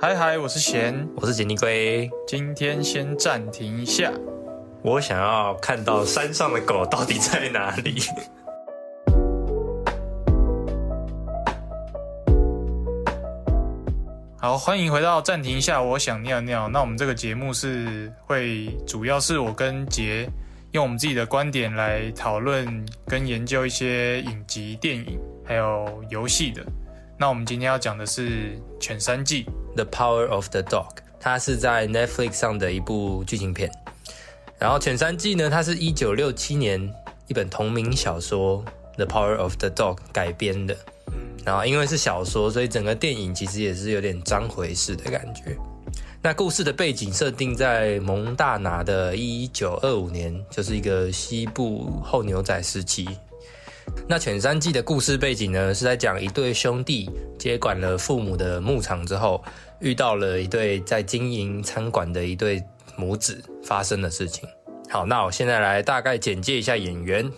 嗨嗨，我是贤，我是杰尼龟。今天先暂停一下，我想要看到山上的狗到底在哪里。好，欢迎回到暂停一下，我想尿尿。那我们这个节目是会主要是我跟杰用我们自己的观点来讨论跟研究一些影集、电影还有游戏的。那我们今天要讲的是《犬三季》。The Power of the Dog，它是在 Netflix 上的一部剧情片。然后《犬三季》呢，它是一九六七年一本同名小说《The Power of the Dog》改编的。然后因为是小说，所以整个电影其实也是有点章回式的感觉。那故事的背景设定在蒙大拿的一九二五年，就是一个西部后牛仔时期。那《犬三季》的故事背景呢，是在讲一对兄弟接管了父母的牧场之后。遇到了一对在经营餐馆的一对母子发生的事情。好，那我现在来大概简介一下演员。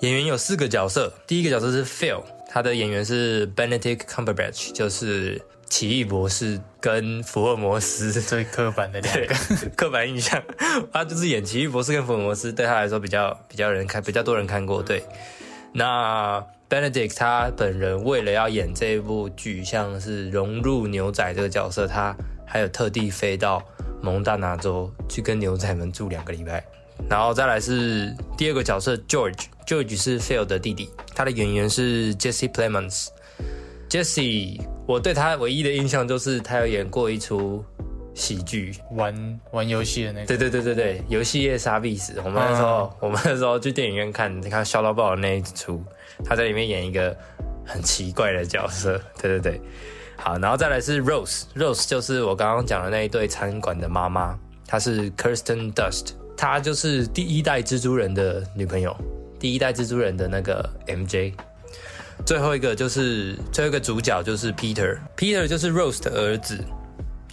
演员有四个角色，第一个角色是 Phil，他的演员是 Benedict Cumberbatch，就是奇异博士跟福尔摩斯 最刻板的两个刻板印象。他就是演奇异博士跟福尔摩斯，对他来说比较比较人看，比较多人看过。对，那。Benedict 他本人为了要演这一部剧，像是融入牛仔这个角色，他还有特地飞到蒙大拿州去跟牛仔们住两个礼拜。然后再来是第二个角色 George，George 是 Phil 的弟弟，他的演员是 Jesse Plemons。Jesse，我对他唯一的印象就是他有演过一出喜剧，玩玩游戏的那个。对对对对对，游戏业杀必死。我们那时候，我们那时候去电影院看，你看笑到爆的那一出。他在里面演一个很奇怪的角色，对对对，好，然后再来是 Rose，Rose 就是我刚刚讲的那一对餐馆的妈妈，她是 Kirsten Dust，她就是第一代蜘蛛人的女朋友，第一代蜘蛛人的那个 MJ，最后一个就是最后一个主角就是 Peter，Peter 就是 Rose 的儿子，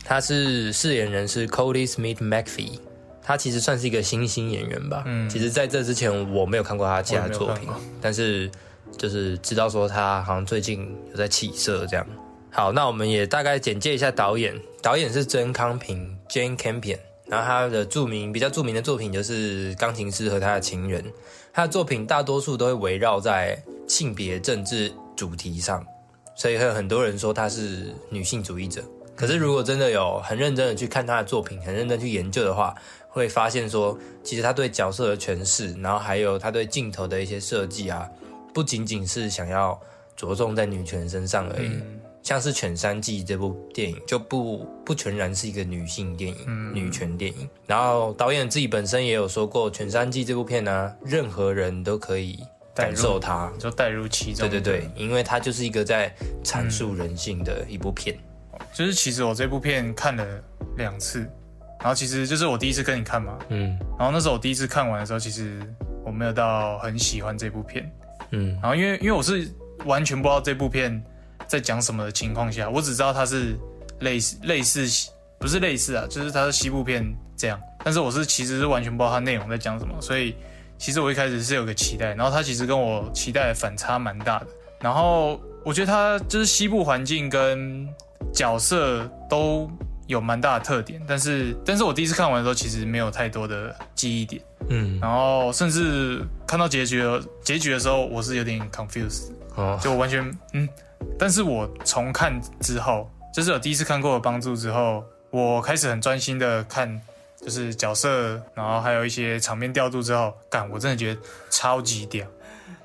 他是饰演人是 Cody Smith McPhee。他其实算是一个新兴演员吧，嗯，其实在这之前我没有看过他其他作品，但是。就是知道说他好像最近有在起色这样。好，那我们也大概简介一下导演。导演是曾康平 （Jane Campion），然后他的著名比较著名的作品就是《钢琴师和他的情人》。他的作品大多数都会围绕在性别政治主题上，所以会有很多人说他是女性主义者。可是如果真的有很认真的去看他的作品，很认真去研究的话，会发现说其实他对角色的诠释，然后还有他对镜头的一些设计啊。不仅仅是想要着重在女权身上而已，像是《犬山记》这部电影就不不全然是一个女性电影、女权电影。然后导演自己本身也有说过，《犬山记》这部片呢，任何人都可以感受它，就带入其中。对对对，因为它就是一个在阐述人性的一部片。就是其实我这部片看了两次，然后其实就是我第一次跟你看嘛，嗯，然后那时候我第一次看完的时候，其实我没有到很喜欢这部片。嗯，然后因为因为我是完全不知道这部片在讲什么的情况下，我只知道它是类似类似不是类似啊，就是它是西部片这样。但是我是其实是完全不知道它内容在讲什么，所以其实我一开始是有个期待，然后它其实跟我期待反差蛮大的。然后我觉得它就是西部环境跟角色都。有蛮大的特点，但是，但是我第一次看完的时候，其实没有太多的记忆点，嗯，然后甚至看到结局结局的时候，我是有点 confused，哦，就完全，嗯，但是我重看之后，就是有第一次看过的帮助之后，我开始很专心的看，就是角色，然后还有一些场面调度之后，感，我真的觉得超级屌。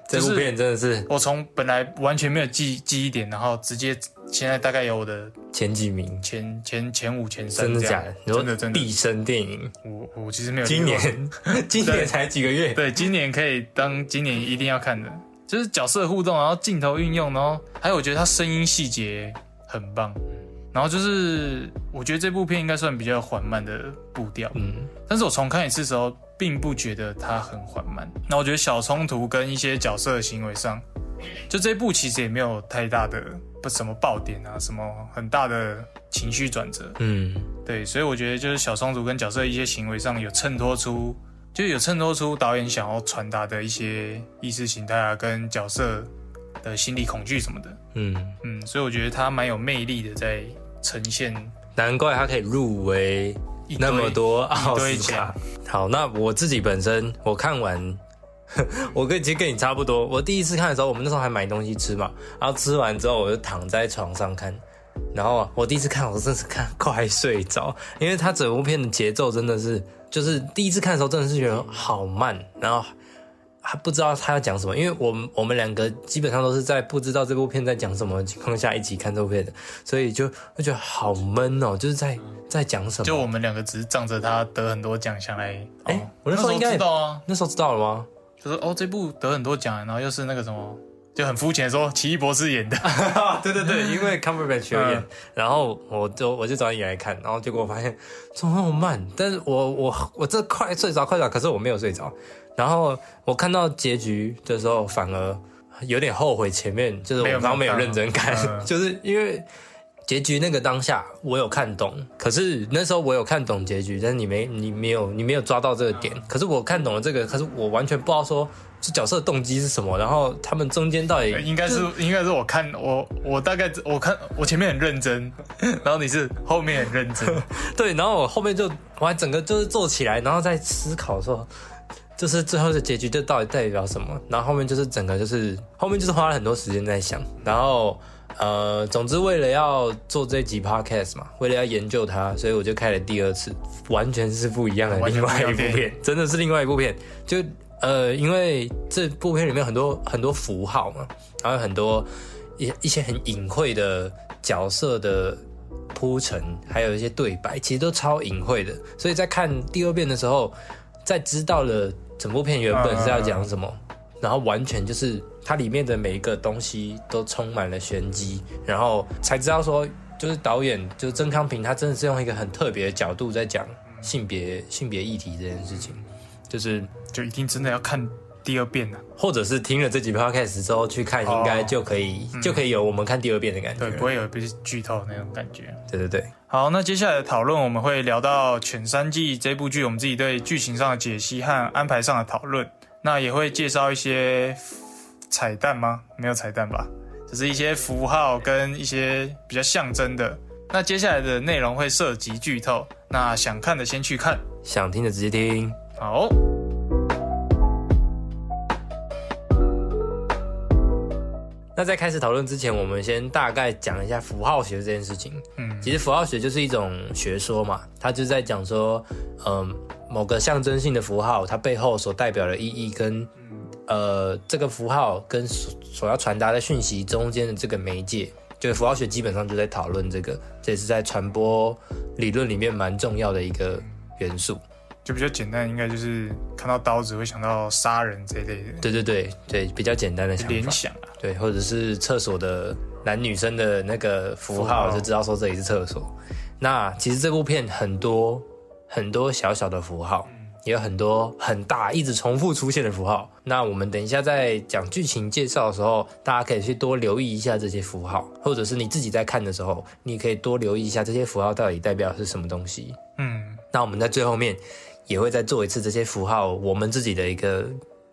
这部片真的是我从本来完全没有记记忆点，然后直接现在大概有我的前几名，前前前五前三，真的假的？真的真的。毕生电影，我我其实没有。今年 今年才几个月？对，今年可以当今年一定要看的，就是角色互动，然后镜头运用，然后还有我觉得他声音细节很棒。然后就是，我觉得这部片应该算比较缓慢的步调，嗯，但是我重看一次的时候，并不觉得它很缓慢。那我觉得小冲突跟一些角色的行为上，就这部其实也没有太大的不什么爆点啊，什么很大的情绪转折，嗯，对，所以我觉得就是小松鼠跟角色一些行为上有衬托出，就有衬托出导演想要传达的一些意识形态啊，跟角色的心理恐惧什么的，嗯嗯，所以我觉得他蛮有魅力的在。呈现，难怪他可以入围那么多奥斯卡。好，那我自己本身我看完，我跟其实跟你差不多。我第一次看的时候，我们那时候还买东西吃嘛，然后吃完之后我就躺在床上看。然后我第一次看，我真是看快睡着，因为他整部片的节奏真的是，就是第一次看的时候真的是觉得好慢，然后还不知道他要讲什么，因为我们我们两个基本上都是在不知道这部片在讲什么情况下一起看这部片的，所以就就觉得好闷哦，就是在在讲什么？就我们两个只是仗着他得很多奖项来，哎，我那时候应该知道啊，那时候知道了吗？就是哦，这部得很多奖，然后又是那个什么。就很肤浅说，奇异博士演的，对对对，因为 Cumberbatch 演，然后我就我就找你来看，然后结果我发现怎么那么慢，但是我我我这快睡着快着，可是我没有睡着，然后我看到结局的时候，反而有点后悔前面就是我刚刚没有认真看，就是因为结局那个当下我有看懂，可是那时候我有看懂结局，但是你没你没有你没有抓到这个点，可是我看懂了这个，可是我完全不知道说。这角色的动机是什么？然后他们中间到底应该是应该是我看我我大概我看我前面很认真，然后你是后面很认真，对，然后我后面就我还整个就是坐起来，然后在思考说，就是最后的结局这到底代表什么？然后后面就是整个就是后面就是花了很多时间在想，然后呃，总之为了要做这集 podcast 嘛，为了要研究它，所以我就开了第二次，完全是不一样的另外一部片，真的是另外一部片，就。呃，因为这部片里面很多很多符号嘛，然后很多一一些很隐晦的角色的铺陈，还有一些对白，其实都超隐晦的。所以在看第二遍的时候，在知道了整部片原本是要讲什么，然后完全就是它里面的每一个东西都充满了玄机，然后才知道说，就是导演就是曾康平，他真的是用一个很特别的角度在讲性别性别议题这件事情。就是就一定真的要看第二遍了，或者是听了这几 podcast 之后去看，应该就可以就可以有我们看第二遍的感觉，对，不会有被剧透那种感觉。对对对，好，那接下来的讨论我们会聊到《犬三季》这部剧，我们自己对剧情上的解析和安排上的讨论，那也会介绍一些彩蛋吗？没有彩蛋吧，只是一些符号跟一些比较象征的。那接下来的内容会涉及剧透，那想看的先去看，想听的直接听。好，那在开始讨论之前，我们先大概讲一下符号学这件事情。嗯，其实符号学就是一种学说嘛，它就在讲说，嗯，某个象征性的符号，它背后所代表的意义跟，呃，这个符号跟所所要传达的讯息中间的这个媒介，就是符号学基本上就在讨论这个，这也是在传播理论里面蛮重要的一个元素。就比较简单，应该就是看到刀子会想到杀人这一类的。对对对对，比较简单的联想啊。对，或者是厕所的男女生的那个符号，就知道说这里是厕所。那其实这部片很多很多小小的符号，也有很多很大一直重复出现的符号。那我们等一下在讲剧情介绍的时候，大家可以去多留意一下这些符号，或者是你自己在看的时候，你可以多留意一下这些符号到底代表是什么东西。嗯，那我们在最后面。也会再做一次这些符号，我们自己的一个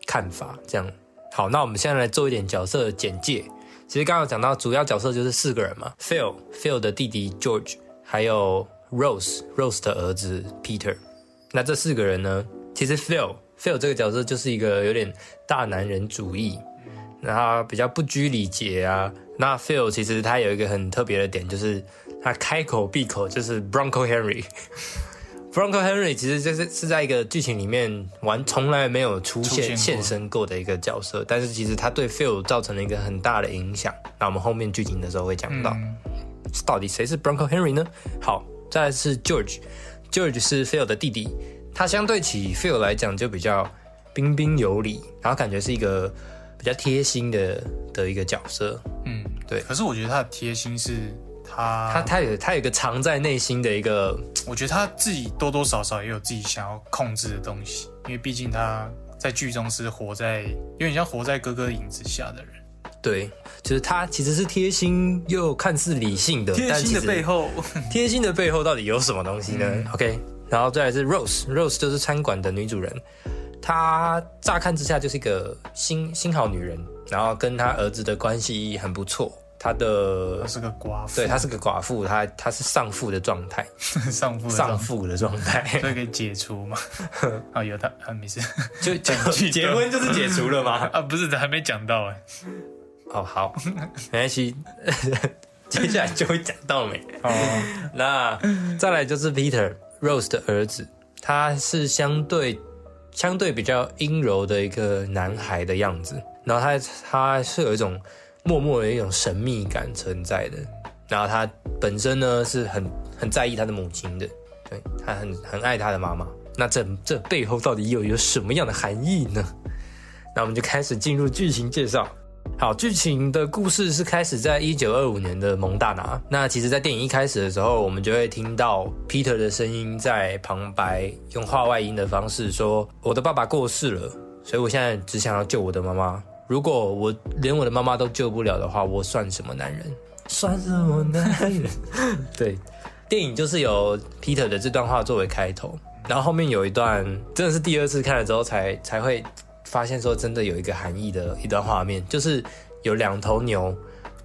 看法。这样好，那我们现在来做一点角色简介。其实刚刚讲到主要角色就是四个人嘛，Phil，Phil 的弟弟 George，还有 Rose，Rose 的儿子 Peter。那这四个人呢，其实 Phil，Phil 这个角色就是一个有点大男人主义，然后比较不拘礼节啊。那 Phil 其实他有一个很特别的点，就是他开口闭口就是 Bronco Henry。Bronco Henry 其实就是是在一个剧情里面完从来没有出现现身过的一个角色，但是其实他对 Phil 造成了一个很大的影响。那我们后面剧情的时候会讲到，到底谁是 Bronco Henry 呢？好，再来是 George，George 是 Phil 的弟弟，他相对起 Phil 来讲就比较彬彬有礼，然后感觉是一个比较贴心的的一个角色。嗯，对。可是我觉得他的贴心是。他他他有他有一个藏在内心的一个，我觉得他自己多多少少也有自己想要控制的东西，因为毕竟他在剧中是活在有点像活在哥哥影子下的人。对，就是他其实是贴心又看似理性的，贴心的背后，贴心的背后到底有什么东西呢？OK，然后再来是 Rose，Rose 就是餐馆的女主人，她乍看之下就是一个新新好女人，然后跟她儿子的关系很不错。她的她是个寡妇，对她是个寡妇，她她是丧父的状态，丧父丧父的状态，所以可以解除吗？啊，有他啊，没事，就结婚就是解除了吗？啊，不是，还没讲到哎。哦，好，没关系，接下来就会讲到没。哦，那再来就是 Peter Rose 的儿子，他是相对相对比较阴柔的一个男孩的样子，然后他他是有一种。默默的一种神秘感存在的，然后他本身呢是很很在意他的母亲的，对他很很爱他的妈妈。那这这背后到底又有什么样的含义呢？那我们就开始进入剧情介绍。好，剧情的故事是开始在一九二五年的蒙大拿。那其实，在电影一开始的时候，我们就会听到 Peter 的声音在旁白用话外音的方式说：“我的爸爸过世了，所以我现在只想要救我的妈妈。”如果我连我的妈妈都救不了的话，我算什么男人？算什么男人？对，电影就是由 Peter 的这段话作为开头，然后后面有一段真的是第二次看了之后才才会发现说真的有一个含义的一段画面，就是有两头牛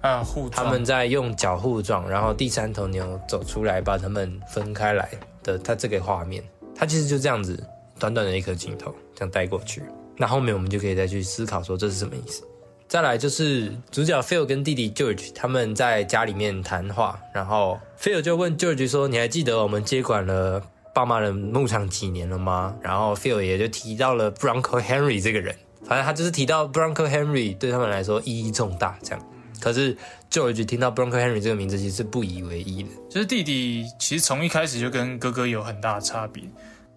啊互他们在用脚互撞，然后第三头牛走出来把他们分开来的，它这个画面，它其实就这样子短短的一颗镜头这样带过去。那后面我们就可以再去思考说这是什么意思。再来就是主角 Phil 跟弟弟 George 他们在家里面谈话，然后 Phil 就问 George 说：“你还记得我们接管了爸妈的牧场几年了吗？”然后 Phil 也就提到了 Bronco Henry 这个人，反正他就是提到 Bronco Henry 对他们来说意义重大这样。可是 George 听到 Bronco Henry 这个名字其实是不以为意的，就是弟弟其实从一开始就跟哥哥有很大的差别。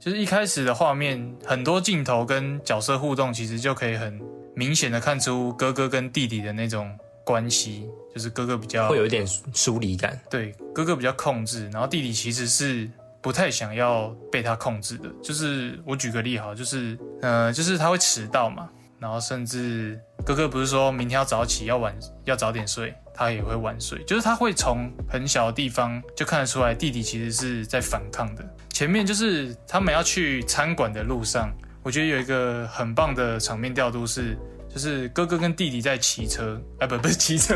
就是一开始的画面，很多镜头跟角色互动，其实就可以很明显的看出哥哥跟弟弟的那种关系。就是哥哥比较会有一点疏离感，对，哥哥比较控制，然后弟弟其实是不太想要被他控制的。就是我举个例哈，就是呃，就是他会迟到嘛，然后甚至哥哥不是说明天要早起，要晚要早点睡。他也会晚睡，就是他会从很小的地方就看得出来，弟弟其实是在反抗的。前面就是他们要去餐馆的路上，我觉得有一个很棒的场面调度是，就是哥哥跟弟弟在骑车，哎，不，不是骑车，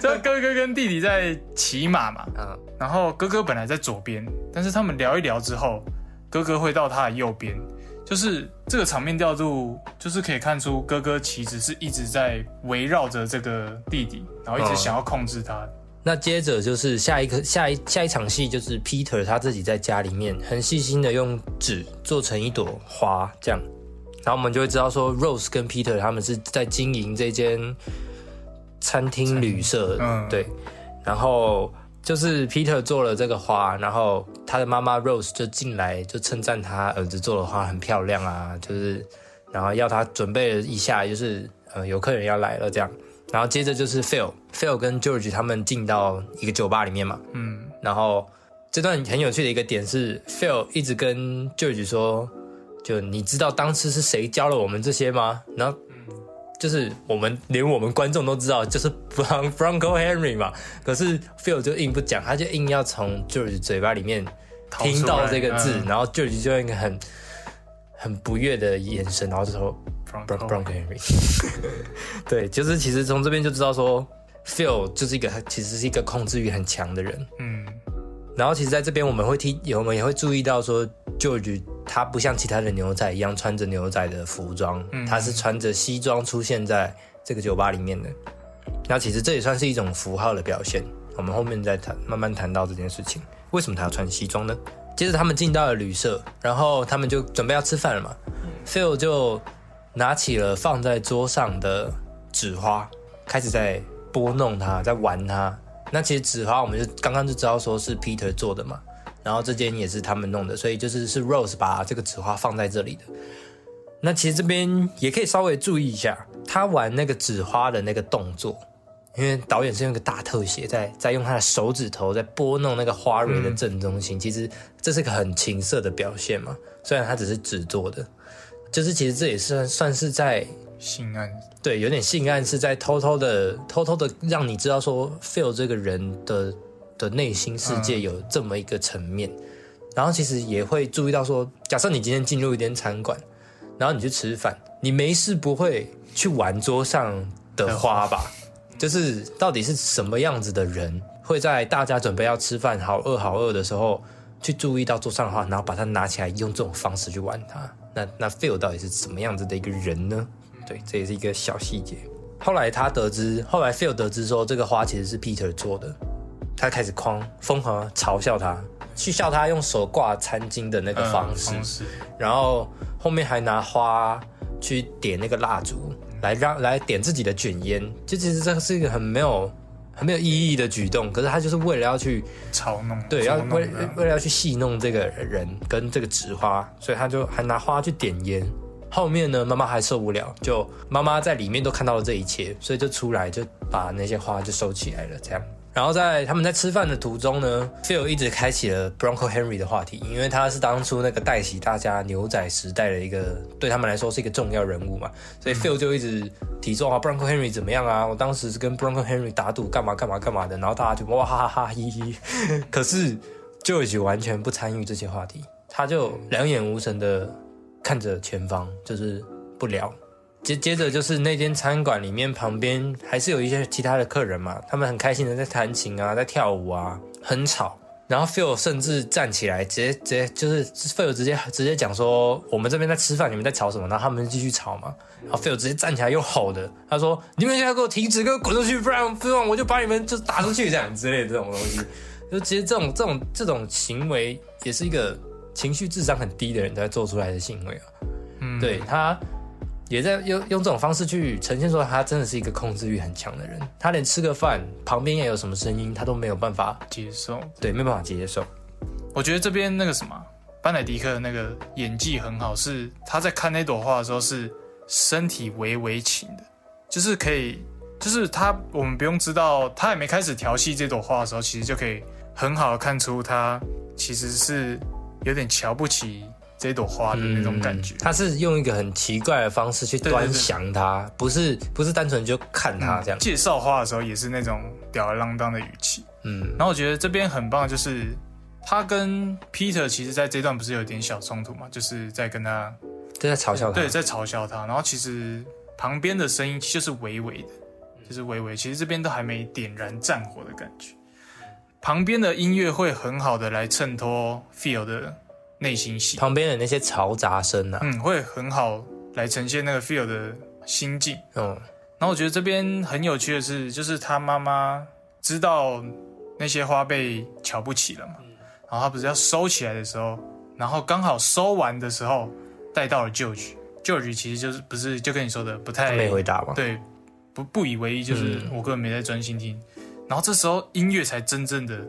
这 哥哥跟弟弟在骑马嘛。嗯。然后哥哥本来在左边，但是他们聊一聊之后，哥哥会到他的右边。就是这个场面调度，就是可以看出哥哥其实是一直在围绕着这个弟弟，然后一直想要控制他。那接着就是下一个下一下一场戏，就是 Peter 他自己在家里面很细心的用纸做成一朵花，这样，然后我们就会知道说 Rose 跟 Peter 他们是在经营这间餐厅旅社，嗯，对，然后。就是 Peter 做了这个花，然后他的妈妈 Rose 就进来就称赞他儿子做的花很漂亮啊，就是然后要他准备了一下，就是呃有客人要来了这样，然后接着就是 Phil，Phil 跟 George 他们进到一个酒吧里面嘛，嗯，然后这段很有趣的一个点是 Phil 一直跟 George 说，就你知道当时是谁教了我们这些吗？然后。就是我们连我们观众都知道，就是 Bron Bronco Henry 嘛。可是 Phil 就硬不讲，他就硬要从 George 嘴巴里面听到这个字，然后 George 就用一个很很不悦的眼神，然后就说 Bronco Henry。对，就是其实从这边就知道说 Phil 就是一个其实是一个控制欲很强的人。嗯。然后其实在这边我们会听，我们也会注意到说 George。他不像其他的牛仔一样穿着牛仔的服装，他是穿着西装出现在这个酒吧里面的。那其实这也算是一种符号的表现。我们后面再谈，慢慢谈到这件事情。为什么他要穿西装呢？接着他们进到了旅社，然后他们就准备要吃饭了嘛。Phil 就拿起了放在桌上的纸花，开始在拨弄它，在玩它。那其实纸花我们就刚刚就知道说是 Peter 做的嘛。然后这间也是他们弄的，所以就是是 Rose 把这个纸花放在这里的。那其实这边也可以稍微注意一下，他玩那个纸花的那个动作，因为导演是用个大特写，在在用他的手指头在拨弄那个花蕊的正中心。其实这是个很情色的表现嘛，虽然它只是纸做的，就是其实这也是算是在性暗，对，有点性暗是在偷偷的偷偷的让你知道说 Phil 这个人的。的内心世界有这么一个层面，然后其实也会注意到说，假设你今天进入一间餐馆，然后你去吃饭，你没事不会去玩桌上的花吧？就是到底是什么样子的人会在大家准备要吃饭好饿好饿的时候去注意到桌上的话，然后把它拿起来用这种方式去玩它？那那 Phil 到底是什么样子的一个人呢？对，这也是一个小细节。后来他得知，后来 Phil 得知说这个花其实是 Peter 做的，他开始狂疯狂嘲笑他，去笑他用手挂餐巾的那个方式，然后后面还拿花去点那个蜡烛。来让来点自己的卷烟，就其实这是一个很没有很没有意义的举动，可是他就是为了要去嘲弄，对，要为为了要去戏弄这个人跟这个纸花，所以他就还拿花去点烟。后面呢，妈妈还受不了，就妈妈在里面都看到了这一切，所以就出来就把那些花就收起来了，这样。然后在他们在吃饭的途中呢，Phil 一直开启了 Bronco Henry 的话题，因为他是当初那个带起大家牛仔时代的一个对他们来说是一个重要人物嘛，所以 Phil 就一直提说啊 Bronco Henry 怎么样啊？我当时是跟 Bronco Henry 打赌干嘛干嘛干嘛的，然后大家就哇哈哈哈嘻嘻，可是 George 完全不参与这些话题，他就两眼无神的看着前方，就是不聊。接接着就是那间餐馆里面旁边还是有一些其他的客人嘛，他们很开心的在弹琴啊，在跳舞啊，很吵。然后 Phil 甚至站起来，直接直接就是 Phil 直接直接讲说，我们这边在吃饭，你们在吵什么？然后他们继续吵嘛。然后 Phil 直接站起来又吼的，他说：“你们现在给我停止，给我滚出去，不然不然我就把你们就打出去，这样之类的这种东西。”就其实这种这种这种行为也是一个情绪智商很低的人才做出来的行为啊。嗯，对他。也在用用这种方式去呈现说他真的是一个控制欲很强的人，他连吃个饭旁边也有什么声音他都没有办法接受，对，没办法接受。我觉得这边那个什么班乃迪克的那个演技很好，是他在看那朵花的时候是身体微微倾的，就是可以，就是他我们不用知道他还没开始调戏这朵花的时候，其实就可以很好的看出他其实是有点瞧不起。这朵花的那种感觉，他是用一个很奇怪的方式去端详它，不是不是单纯就看它这样。介绍花的时候也是那种吊儿郎当的语气，嗯。然后我觉得这边很棒，就是他跟 Peter 其实在这段不是有点小冲突嘛，就是在跟他在嘲笑他，对，在嘲笑他。然后其实旁边的声音就是微微的，就是微微，其实这边都还没点燃战火的感觉。旁边的音乐会很好的来衬托 Feel 的。内心戏旁边的那些嘈杂声啊，嗯，会很好来呈现那个 feel 的心境。嗯，然后我觉得这边很有趣的是，就是他妈妈知道那些花被瞧不起了嘛，然后他不是要收起来的时候，然后刚好收完的时候带到了 George，George 其实就是不是就跟你说的不太没回答吗？对，不不以为意，就是我根本没在专心听。然后这时候音乐才真正的。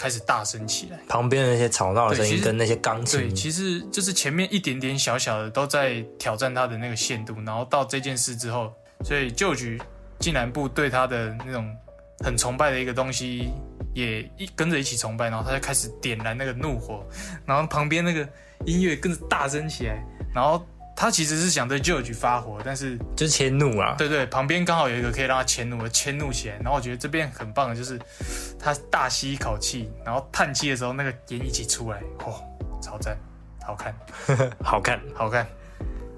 开始大声起来，旁边的那些吵闹的声音跟那些钢琴，对，其实就是前面一点点小小的都在挑战他的那个限度，然后到这件事之后，所以旧局竟然不对他的那种很崇拜的一个东西也一跟着一起崇拜，然后他就开始点燃那个怒火，然后旁边那个音乐跟着大声起来，然后。他其实是想对 George 发火，但是就是迁怒啊。对对，旁边刚好有一个可以让他迁怒的，迁怒起来。然后我觉得这边很棒的就是，他大吸一口气，然后叹气的时候，那个烟一起出来，哦，超赞，好看，好看，好看。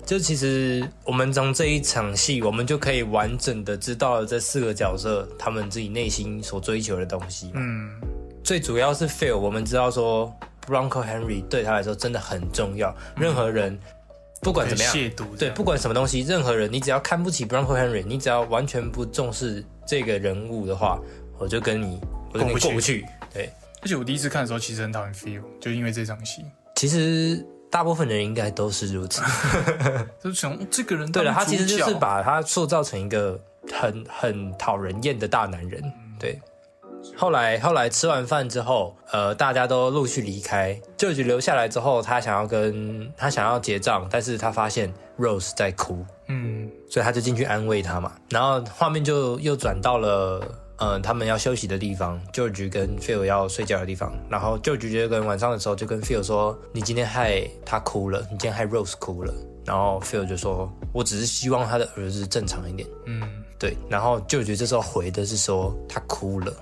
就其实我们从这一场戏，我们就可以完整的知道了这四个角色他们自己内心所追求的东西。嗯，最主要是 Phil，我们知道说 Bronco Henry 对他来说真的很重要，任何人。不管怎么样，对，不管什么东西，任何人，你只要看不起 Bronco Henry，你只要完全不重视这个人物的话，我就跟你，我就跟你过不去。对，而且我第一次看的时候，其实很讨厌 Phil，就因为这场戏。其实大部分人应该都是如此，就从这个人。对了，他其实就是把他塑造成一个很很讨人厌的大男人。对。后来，后来吃完饭之后，呃，大家都陆续离开。舅舅留下来之后，他想要跟他想要结账，但是他发现 Rose 在哭，嗯，所以他就进去安慰他嘛。然后画面就又转到了，嗯，他们要休息的地方，舅舅跟 Phil 要睡觉的地方。然后舅舅就跟晚上的时候就跟 Phil 说：“你今天害他哭了，你今天害 Rose 哭了。”然后 Phil 就说：“我只是希望他的儿子正常一点。”嗯，对。然后舅舅这时候回的是说：“他哭了。”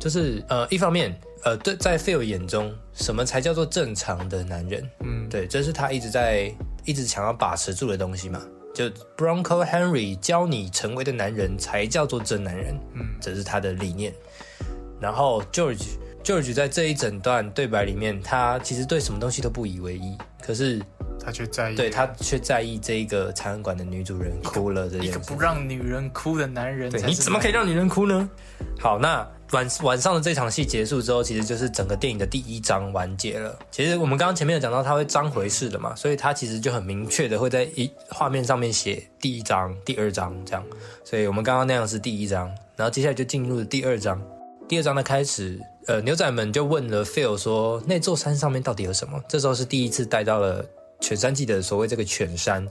就是呃，一方面，呃，对，在 Phil 眼中，什么才叫做正常的男人？嗯，对，这是他一直在一直想要把持住的东西嘛。就 Bronco Henry 教你成为的男人才叫做真男人，嗯，这是他的理念。然后 George George 在这一整段对白里面，他其实对什么东西都不以为意，可是他却在意，对他却在意这一个餐馆的女主人哭了这件事。一个不让女人哭的男人，对，你怎么可以让女人哭呢？好，那。晚晚上的这场戏结束之后，其实就是整个电影的第一章完结了。其实我们刚刚前面有讲到，他会章回式的嘛，所以他其实就很明确的会在一画面上面写第一章、第二章这样。所以我们刚刚那样是第一章，然后接下来就进入了第二章。第二章的开始，呃，牛仔们就问了 Phil 说：“那座山上面到底有什么？”这时候是第一次带到了犬山记的所谓这个犬山，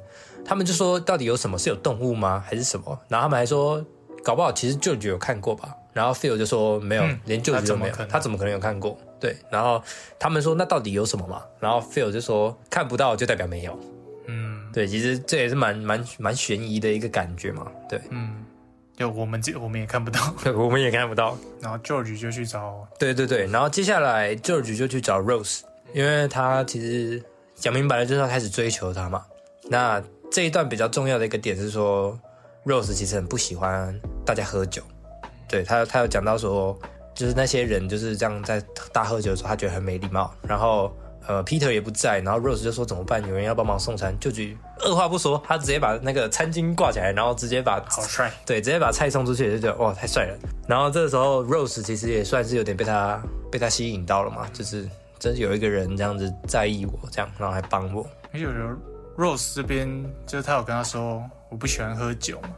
他们就说：“到底有什么？是有动物吗？还是什么？”然后他们还说：“搞不好其实舅舅有看过吧。”然后 Phil 就说没有，连舅舅都没有，他怎么可能有看过？对，然后他们说那到底有什么嘛？然后 Phil 就说看不到就代表没有。嗯，对，其实这也是蛮蛮蛮悬疑的一个感觉嘛。对，嗯，就我们这我们也看不到，我们也看不到。然后 George 就去找，对对对，然后接下来 George 就去找 Rose，因为他其实讲明白了就是要开始追求她嘛。那这一段比较重要的一个点是说，Rose 其实很不喜欢大家喝酒。对他，他有讲到说，就是那些人就是这样在大喝酒的时候，他觉得很没礼貌。然后，呃，Peter 也不在，然后 Rose 就说怎么办？有人要帮忙送餐，就举二话不说，他直接把那个餐巾挂起来，然后直接把好帅，对，直接把菜送出去，就觉得哇，太帅了。然后这个时候，Rose 其实也算是有点被他被他吸引到了嘛，就是真是有一个人这样子在意我，这样，然后还帮我。而且 Rose 这边就是他有跟他说，我不喜欢喝酒嘛，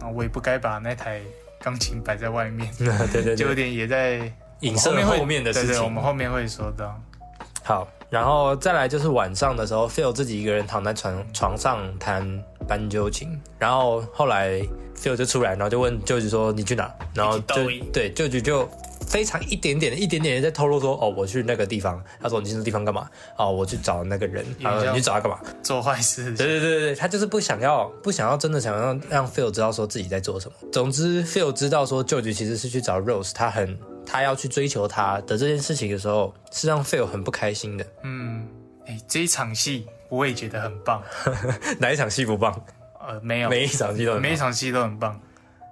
然后我也不该把那台。钢琴摆在外面，对对，就有点也在影射后面的事情。我们后面会说到。好，然后再来就是晚上的时候，Phil 自己一个人躺在床床上弹斑鸠琴，然后后来 Phil 就出来，然后就问舅舅说：“你去哪？”然后就对舅舅就。非常一点点的一点点在透露说哦，我去那个地方。他说你去那地方干嘛？哦，我去找那个人。你去找他干嘛？做坏事。对对对对他就是不想要，不想要真的想要让 Phil 知道说自己在做什么。总之，Phil 知道说舅舅其实是去找 Rose，他很他要去追求他的这件事情的时候，是让 Phil 很不开心的。嗯，哎，这一场戏我也觉得很棒。哪一场戏不棒？呃，没有，每一场戏都每一场戏都很棒，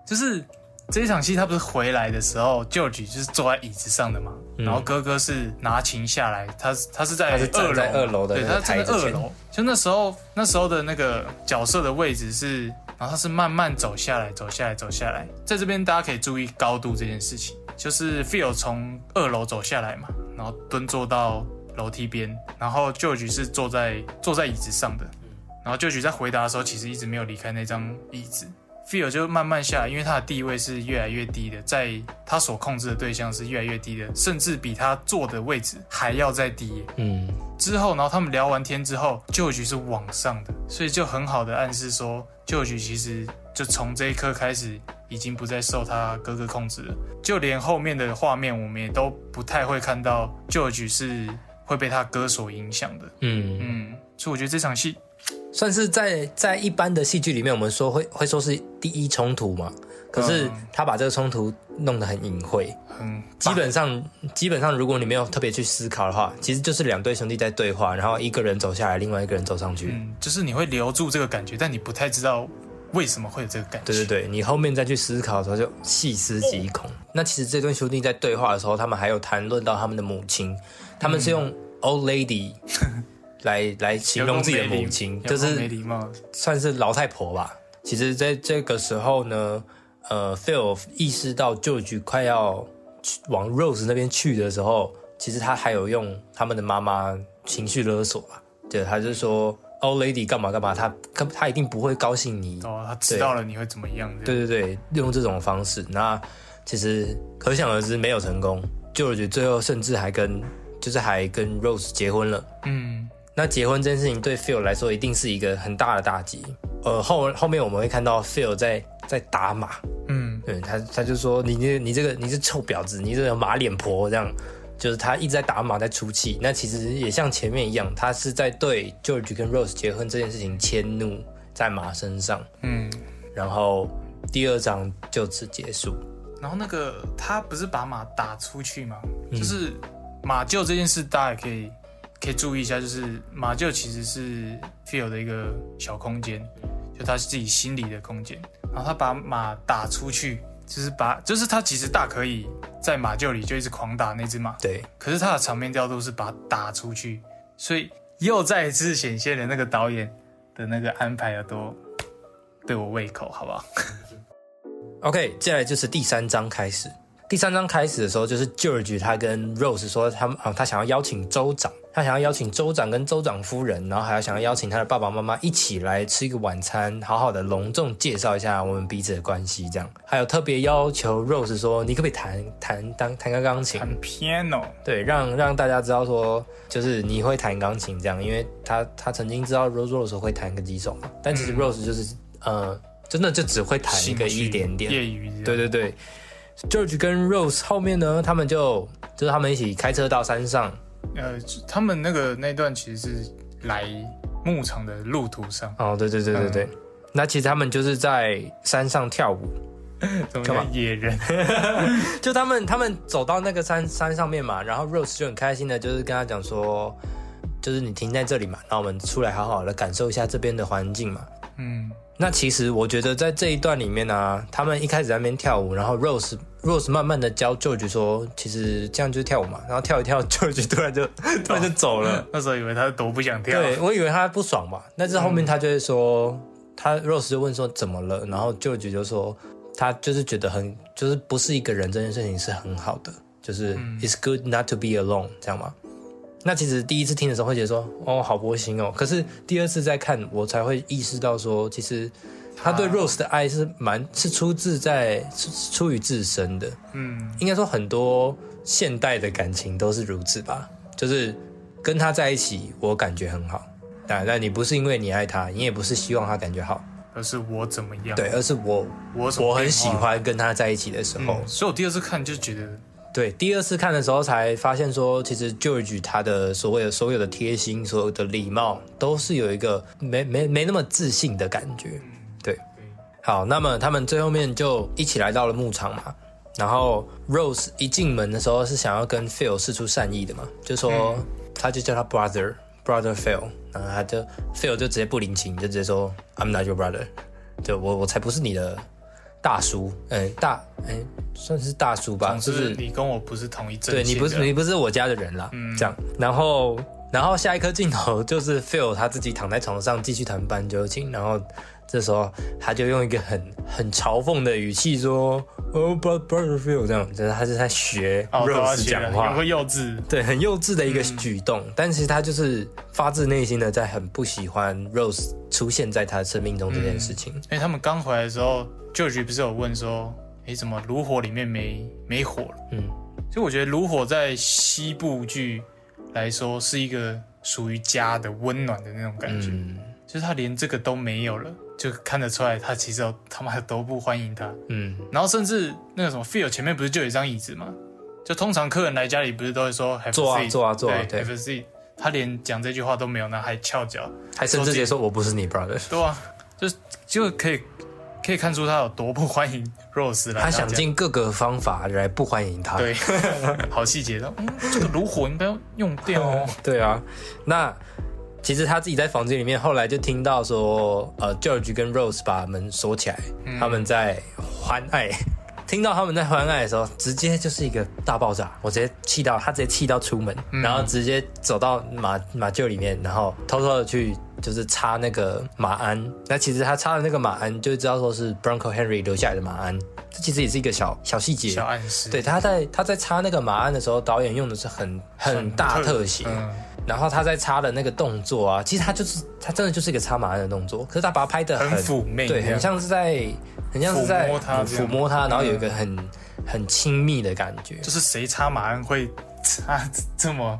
就是。这一场戏他不是回来的时候，George 就是坐在椅子上的嘛，然后哥哥是拿琴下来，他他是在二楼，二楼的，对，他在二楼。就那时候那时候的那个角色的位置是，然后他是慢慢走下来，走下来，走下来。在这边大家可以注意高度这件事情，就是 Phil 从二楼走下来嘛，然后蹲坐到楼梯边，然后 George 是坐在坐在椅子上的，然后 George 在回答的时候其实一直没有离开那张椅子。Feel 就慢慢下来，因为他的地位是越来越低的，在他所控制的对象是越来越低的，甚至比他坐的位置还要再低。嗯，之后，然后他们聊完天之后，旧局是往上的，所以就很好的暗示说，旧局其实就从这一刻开始，已经不再受他哥哥控制了。就连后面的画面，我们也都不太会看到旧局是会被他哥所影响的。嗯嗯，所以我觉得这场戏。算是在在一般的戏剧里面，我们说会会说是第一冲突嘛？可是他把这个冲突弄得很隐晦，嗯，基本上基本上如果你没有特别去思考的话，其实就是两对兄弟在对话，然后一个人走下来，另外一个人走上去，嗯，就是你会留住这个感觉，但你不太知道为什么会有这个感觉。对对对，你后面再去思考的时候就细思极恐。那其实这对兄弟在对话的时候，他们还有谈论到他们的母亲，他们是用 old lady。来来形容自己的母亲，就是没礼貌，算是老太婆吧。其实，在这个时候呢，呃，Phil 意识到 George 快要往 Rose 那边去的时候，其实他还有用他们的妈妈情绪勒索吧。对，他就说：“Old lady 干嘛干嘛，他他他一定不会高兴你。哦，他知道了你会怎么样？对对对，用这种方式，那其实可想而知没有成功。George 最后甚至还跟就是还跟 Rose 结婚了。嗯。那结婚这件事情对 Phil 来说一定是一个很大的打击。呃，后后面我们会看到 Phil 在在打马，嗯，对他他就说你这你这个你是臭婊子，你这个马脸婆这样，就是他一直在打马在出气。那其实也像前面一样，他是在对 George 跟 Rose 结婚这件事情迁怒在马身上，嗯，然后第二章就此结束。然后那个他不是把马打出去吗？就是马厩这件事，大家也可以。可以注意一下，就是马厩其实是 Phil 的一个小空间，就他自己心里的空间。然后他把马打出去，就是把，就是他其实大可以在马厩里就一直狂打那只马，对。可是他的场面调度是把打出去，所以又再一次显现了那个导演的那个安排有多对我胃口，好不好？OK，接下来就是第三章开始。第三章开始的时候，就是 George 他跟 Rose 说，他啊，他想要邀请州长，他想要邀请州长跟州长夫人，然后还要想要邀请他的爸爸妈妈一起来吃一个晚餐，好好的隆重介绍一下我们彼此的关系。这样，还有特别要求 Rose 说，你可不可以弹弹当弹个钢琴？弹 piano。对，让让大家知道说，就是你会弹钢琴这样，因为他他曾经知道 Rose Rose 会弹个几首嘛，但其实 Rose 就是呃，真的就只会弹一个一点点业余。对对对。George 跟 Rose 后面呢，他们就就是他们一起开车到山上。呃，他们那个那段其实是来牧场的路途上。哦，对对对对对。那其实他们就是在山上跳舞，干嘛？野人。就他们他们走到那个山山上面嘛，然后 Rose 就很开心的，就是跟他讲说，就是你停在这里嘛，然后我们出来好好的感受一下这边的环境嘛。嗯。那其实我觉得在这一段里面呢，他们一开始在那边跳舞，然后 Rose Rose 慢慢的教 George 说，其实这样就是跳舞嘛，然后跳一跳，George 突然就 突然就走了。那时候以为他多不想跳，对 我以为他不爽嘛，但是后面他就会说，他 Rose 就问说怎么了，然后 George 就说他就是觉得很就是不是一个人这件事情是很好的，就是 It's good not to be alone 这样吗？那其实第一次听的时候会觉得说，哦，好窝心哦。可是第二次再看，我才会意识到说，其实他对 Rose 的爱是蛮是出自在出于自身的。嗯，应该说很多现代的感情都是如此吧。就是跟他在一起，我感觉很好。但但你不是因为你爱他，你也不是希望他感觉好，而是我怎么样？对，而是我我我很喜欢跟他在一起的时候。所以我第二次看就觉得。对，第二次看的时候才发现说，其实 George 他的所谓的所有的贴心、所有的礼貌，都是有一个没没没那么自信的感觉。对，好，那么他们最后面就一起来到了牧场嘛。然后 Rose 一进门的时候是想要跟 Phil 示出善意的嘛，就说他就叫他 brother brother Phil，然后他就 Phil 就直接不领情，就直接说 I'm not your brother，就我我才不是你的。大叔，哎，大，哎，算是大叔吧，就是你跟我不是同一阵，对你不是你不是我家的人啦，嗯，这样，然后，然后下一颗镜头就是 Phil 他自己躺在床上继续弹斑鸠琴，然后这时候他就用一个很很嘲讽的语气说，Oh brother Phil 这样，就是他是在学 Rose 讲话，会幼稚，对，很幼稚的一个举动，但其实他就是发自内心的在很不喜欢 Rose 出现在他生命中这件事情，因为他们刚回来的时候。旧局不是有问说，哎，怎么炉火里面没没火了？嗯，所以我觉得炉火在西部剧来说是一个属于家的温暖的那种感觉，就是他连这个都没有了，就看得出来他其实他们还都不欢迎他。嗯，然后甚至那个什么 feel 前面不是就有一张椅子吗？就通常客人来家里不是都会说坐啊坐啊坐啊，对，F C，他连讲这句话都没有，那还翘脚，还甚至直接说我不是你 brother，对啊，就就可以。可以看出他有多不欢迎 Rose 来，他想尽各个方法来不欢迎他。对，好细节的，嗯，这个炉火应该要用掉哦。对啊，那其实他自己在房间里面，后来就听到说，呃，George 跟 Rose 把门锁起来，他们在欢爱。听到他们在欢爱的时候，直接就是一个大爆炸，我直接气到他直接气到出门，然后直接走到马马厩里面，然后偷偷的去。就是插那个马鞍，那其实他插的那个马鞍，就知道说是 Bronco Henry 留下来的马鞍。这其实也是一个小小细节，小暗示。对，他在他在插那个马鞍的时候，导演用的是很很大特写。然后他在擦的那个动作啊，其实他就是他真的就是一个擦马鞍的动作，可是他把它拍的很妩媚，对，很像是在很像是在抚摸他，然后有一个很很亲密的感觉。就是谁擦马鞍会擦这么？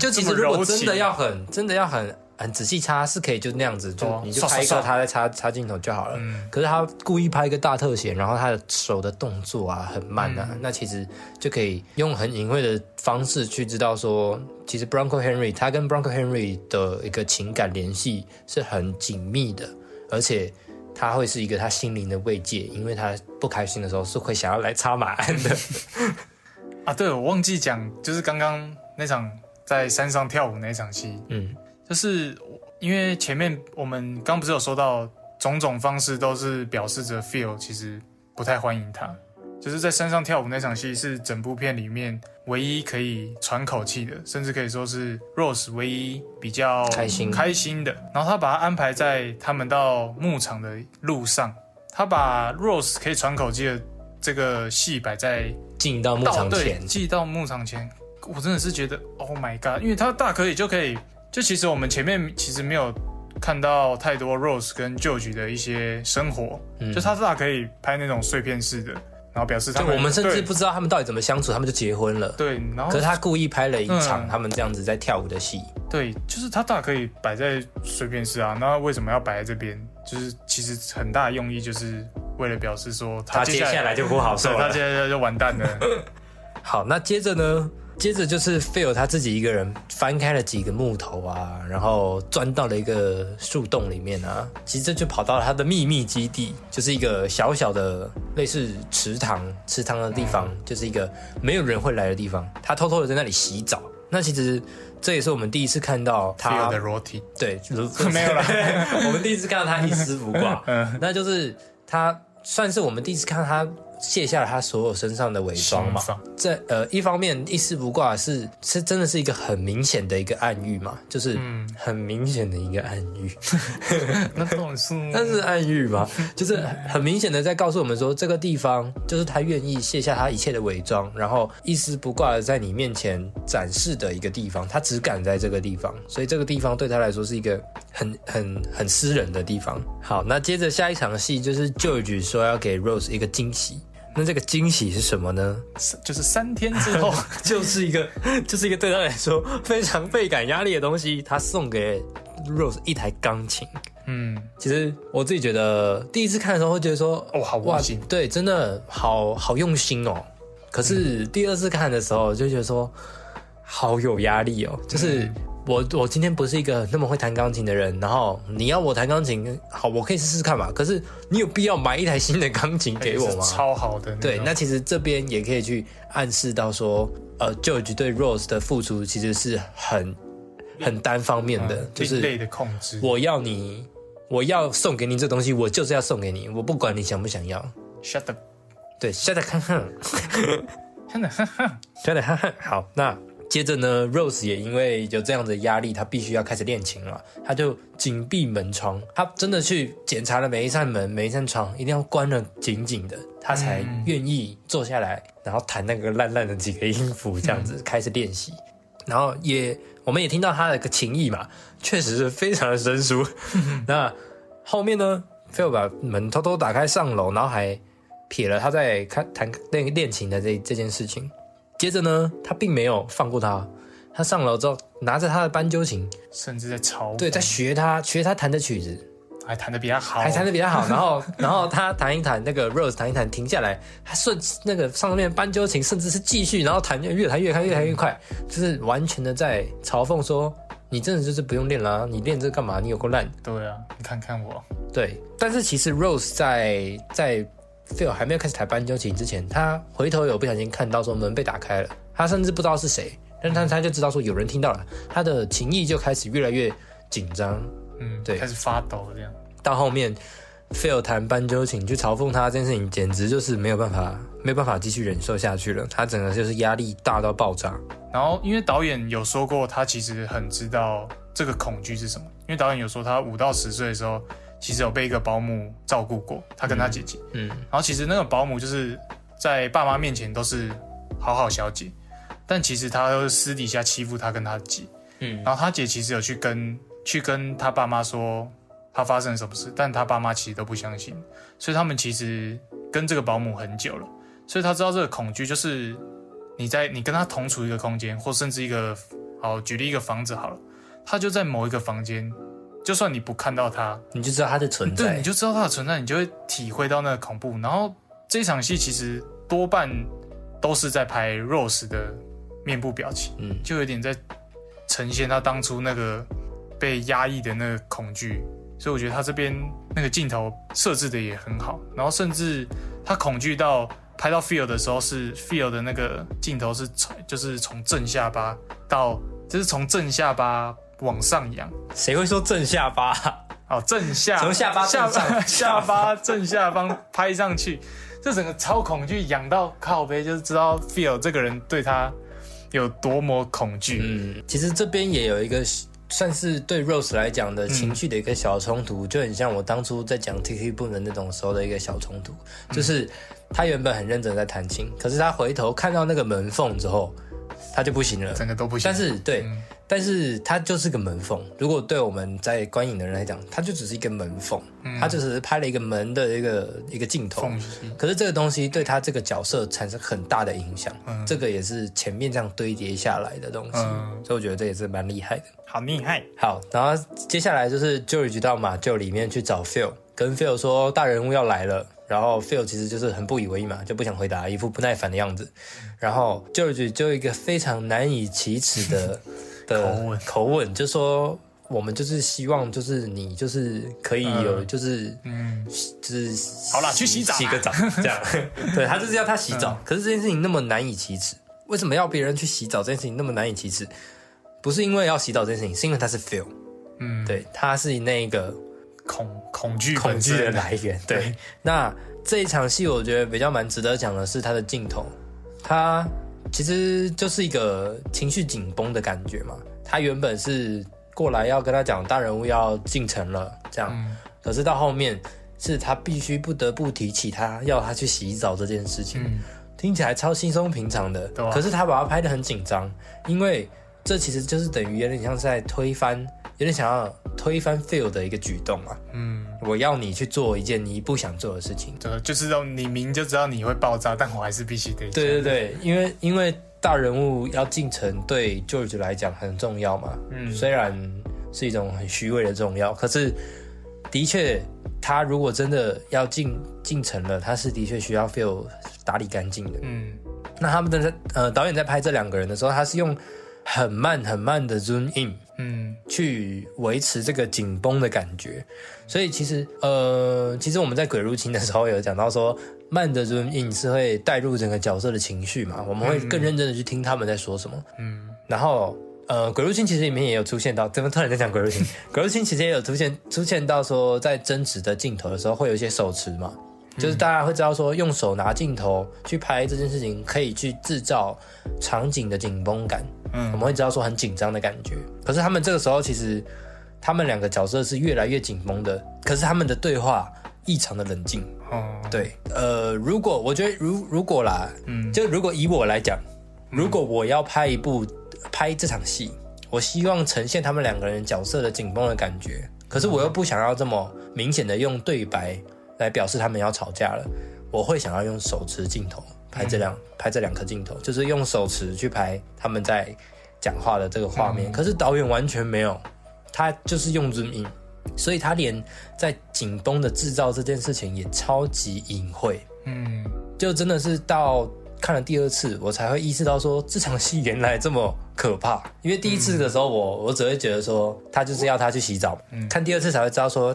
就其实如果真的要很真的要很。很仔细插是可以就那样子，就你就拍一个他在插插镜头就好了。可是他故意拍一个大特写，然后他的手的动作啊很慢啊，那其实就可以用很隐晦的方式去知道说，其实 Bronco Henry 他跟 Bronco Henry 的一个情感联系是很紧密的，而且他会是一个他心灵的慰藉，因为他不开心的时候是会想要来插马鞍的。啊，对，我忘记讲，就是刚刚那场在山上跳舞那场戏，嗯。就是因为前面我们刚不是有说到种种方式都是表示着 feel，其实不太欢迎他。就是在山上跳舞那场戏是整部片里面唯一可以喘口气的，甚至可以说是 Rose 唯一比较开心开心的。然后他把他安排在他们到牧场的路上，他把 Rose 可以喘口气的这个戏摆在进到牧场前，进到牧场前，我真的是觉得 Oh my God，因为他大可以就可以，就其实我们前面其实没有看到太多 Rose 跟 George 的一些生活，嗯就他大可以拍那种碎片式的。然后表示他，就我们甚至不知道他们到底怎么相处，他们就结婚了。对，然后可是他故意拍了一场他们这样子在跳舞的戏。对，就是他大可以摆在碎片式啊，那为什么要摆在这边？就是其实很大的用意就是为了表示说他接下来就不好受了，他接下来就完蛋了。好，那接着呢？接着就是 Phil 他自己一个人翻开了几个木头啊，然后钻到了一个树洞里面啊，其实就跑到了他的秘密基地，就是一个小小的类似池塘、池塘的地方，就是一个没有人会来的地方。他偷偷的在那里洗澡。那其实这也是我们第一次看到他的裸体，对，没有了。我们第一次看到他一丝不挂，嗯，那就是他算是我们第一次看到他。卸下了他所有身上的伪装嘛？这呃，一方面一丝不挂是是真的是一个很明显的一个暗喻嘛，就是很明显的一个暗喻。那种是那是暗喻嘛？就是很明显的在告诉我们说，这个地方就是他愿意卸下他一切的伪装，然后一丝不挂的在你面前展示的一个地方。他只敢在这个地方，所以这个地方对他来说是一个很很很私人的地方。好，那接着下一场戏就是 George 说要给 Rose 一个惊喜。那这个惊喜是什么呢？就是三天之后，就是一个，就是一个对他来说非常倍感压力的东西。他送给 Rose 一台钢琴。嗯，其实我自己觉得第一次看的时候会觉得说，哦，好用心，对，真的好好用心哦。可是第二次看的时候就觉得说，好有压力哦，就是。我我今天不是一个那么会弹钢琴的人，然后你要我弹钢琴，好，我可以试试看嘛。可是你有必要买一台新的钢琴给我吗？超好的。对，那其实这边也可以去暗示到说，呃，George 对 Rose 的付出其实是很很单方面的，就是类的控制。我要你，我要送给你这东西，我就是要送给你，我不管你想不想要。Shut up。对，Shut up，哼哼，真的哼哼，真的哼哼。好，那。接着呢，Rose 也因为有这样的压力，他必须要开始练琴了。他就紧闭门窗，他真的去检查了每一扇门、每一扇窗，一定要关了紧紧的，他才愿意坐下来，然后弹那个烂烂的几个音符，这样子开始练习。然后也，我们也听到他的个情谊嘛，确实是非常的生疏。那后面呢，Phil 把门偷偷打开上楼，然后还撇了他在看弹那个练琴的这这件事情。接着呢，他并没有放过他。他上楼之后，拿着他的斑鸠琴，甚至在抄，对，在学他学他弹的曲子，还弹的比较好，还弹的比较好。然后，然后他弹一弹，那个 Rose 弹一弹，停下来，他顺那个上面斑鸠琴，甚至是继续，然后弹越弹越开，越弹越快，就是完全的在嘲讽说：“你真的就是不用练了，你练这干嘛？你有够烂。”对啊，你看看我。对，但是其实 Rose 在在。Phil 还没有开始弹斑鸠琴之前，他回头有不小心看到说门被打开了，他甚至不知道是谁，但他他就知道说有人听到了，他的情意就开始越来越紧张，嗯，对，开始发抖这样。到后面，Phil 弹斑鸠琴去嘲讽他这件事情，简直就是没有办法，没有办法继续忍受下去了，他整个就是压力大到爆炸。然后因为导演有说过，他其实很知道这个恐惧是什么，因为导演有说他五到十岁的时候。其实有被一个保姆照顾过，他跟他姐姐，嗯，然后其实那个保姆就是在爸妈面前都是好好小姐，但其实他都是私底下欺负他跟他姐，嗯，然后他姐其实有去跟去跟他爸妈说他发生了什么事，但他爸妈其实都不相信，所以他们其实跟这个保姆很久了，所以他知道这个恐惧就是你在你跟他同处一个空间，或甚至一个好举例一个房子好了，他就在某一个房间。就算你不看到他，你就知道他的存在。对，你就知道他的存在，你就会体会到那个恐怖。然后这场戏其实多半都是在拍 Rose 的面部表情，嗯，就有点在呈现他当初那个被压抑的那个恐惧。所以我觉得他这边那个镜头设置的也很好。然后甚至他恐惧到拍到 Feel 的时候，是 Feel 的那个镜头是从就是从正下巴到，就是从正下巴。往上扬，谁会说正下巴？哦，正下从下巴下巴下巴正下方拍上去，这整个超恐惧，痒到靠背，就是知道 feel 这个人对他有多么恐惧。嗯，其实这边也有一个算是对 Rose 来讲的情绪的一个小冲突，就很像我当初在讲 T T 不能那种时候的一个小冲突，就是他原本很认真在弹琴，可是他回头看到那个门缝之后，他就不行了，整个都不行。但是对。但是它就是个门缝。如果对我们在观影的人来讲，它就只是一个门缝，它就只是拍了一个门的一个一个镜头。可是这个东西对他这个角色产生很大的影响。这个也是前面这样堆叠下来的东西，所以我觉得这也是蛮厉害的。好厉害！好，然后接下来就是 George 到马厩里面去找 Phil，跟 Phil 说大人物要来了。然后 Phil 其实就是很不以为意嘛，就不想回答，一副不耐烦的样子。然后 George 就一个非常难以启齿的。的口吻就说，我们就是希望，就是你就是可以有，就是嗯，就是好了，去洗澡，洗个澡这样。对他就是要他洗澡，可是这件事情那么难以启齿，为什么要别人去洗澡？这件事情那么难以启齿，不是因为要洗澡这件事情，是因为他是 feel，嗯，对，他是那个恐恐惧恐惧的来源。对，那这一场戏我觉得比较蛮值得讲的是他的镜头，他。其实就是一个情绪紧绷的感觉嘛。他原本是过来要跟他讲大人物要进城了，这样。可是到后面是他必须不得不提起他要他去洗澡这件事情，听起来超轻松平常的。可是他把他拍的很紧张，因为这其实就是等于有点像在推翻，有点想要推翻 feel 的一个举动啊。嗯。我要你去做一件你不想做的事情，对，就是让你明就知道你会爆炸，但我还是必须得。对对对，因为因为大人物要进城，对 George 来讲很重要嘛。嗯，虽然是一种很虚伪的重要，可是的确，他如果真的要进进城了，他是的确需要 feel 打理干净的。嗯，那他们的呃导演在拍这两个人的时候，他是用很慢很慢的 zoom in。嗯，去维持这个紧绷的感觉，所以其实呃，其实我们在鬼入侵的时候有讲到说，慢的 zoom in 是会带入整个角色的情绪嘛，我们会更认真的去听他们在说什么。嗯，然后呃，鬼入侵其实里面也有出现到，怎么突然在讲鬼入侵？鬼入侵其实也有出现出现到说，在争执的镜头的时候会有一些手持嘛。就是大家会知道说，用手拿镜头去拍这件事情，可以去制造场景的紧绷感。嗯，我们会知道说很紧张的感觉。可是他们这个时候其实，他们两个角色是越来越紧绷的。可是他们的对话异常的冷静。哦，对，呃，如果我觉得如如果啦，嗯，就如果以我来讲，如果我要拍一部拍这场戏，我希望呈现他们两个人角色的紧绷的感觉。可是我又不想要这么明显的用对白。来表示他们要吵架了，我会想要用手持镜头拍这两拍这两颗镜头，就是用手持去拍他们在讲话的这个画面。可是导演完全没有，他就是用 zoom in，所以他连在紧绷的制造这件事情也超级隐晦。嗯，就真的是到看了第二次，我才会意识到说这场戏原来这么可怕。因为第一次的时候，我我只会觉得说他就是要他去洗澡，看第二次才会知道说。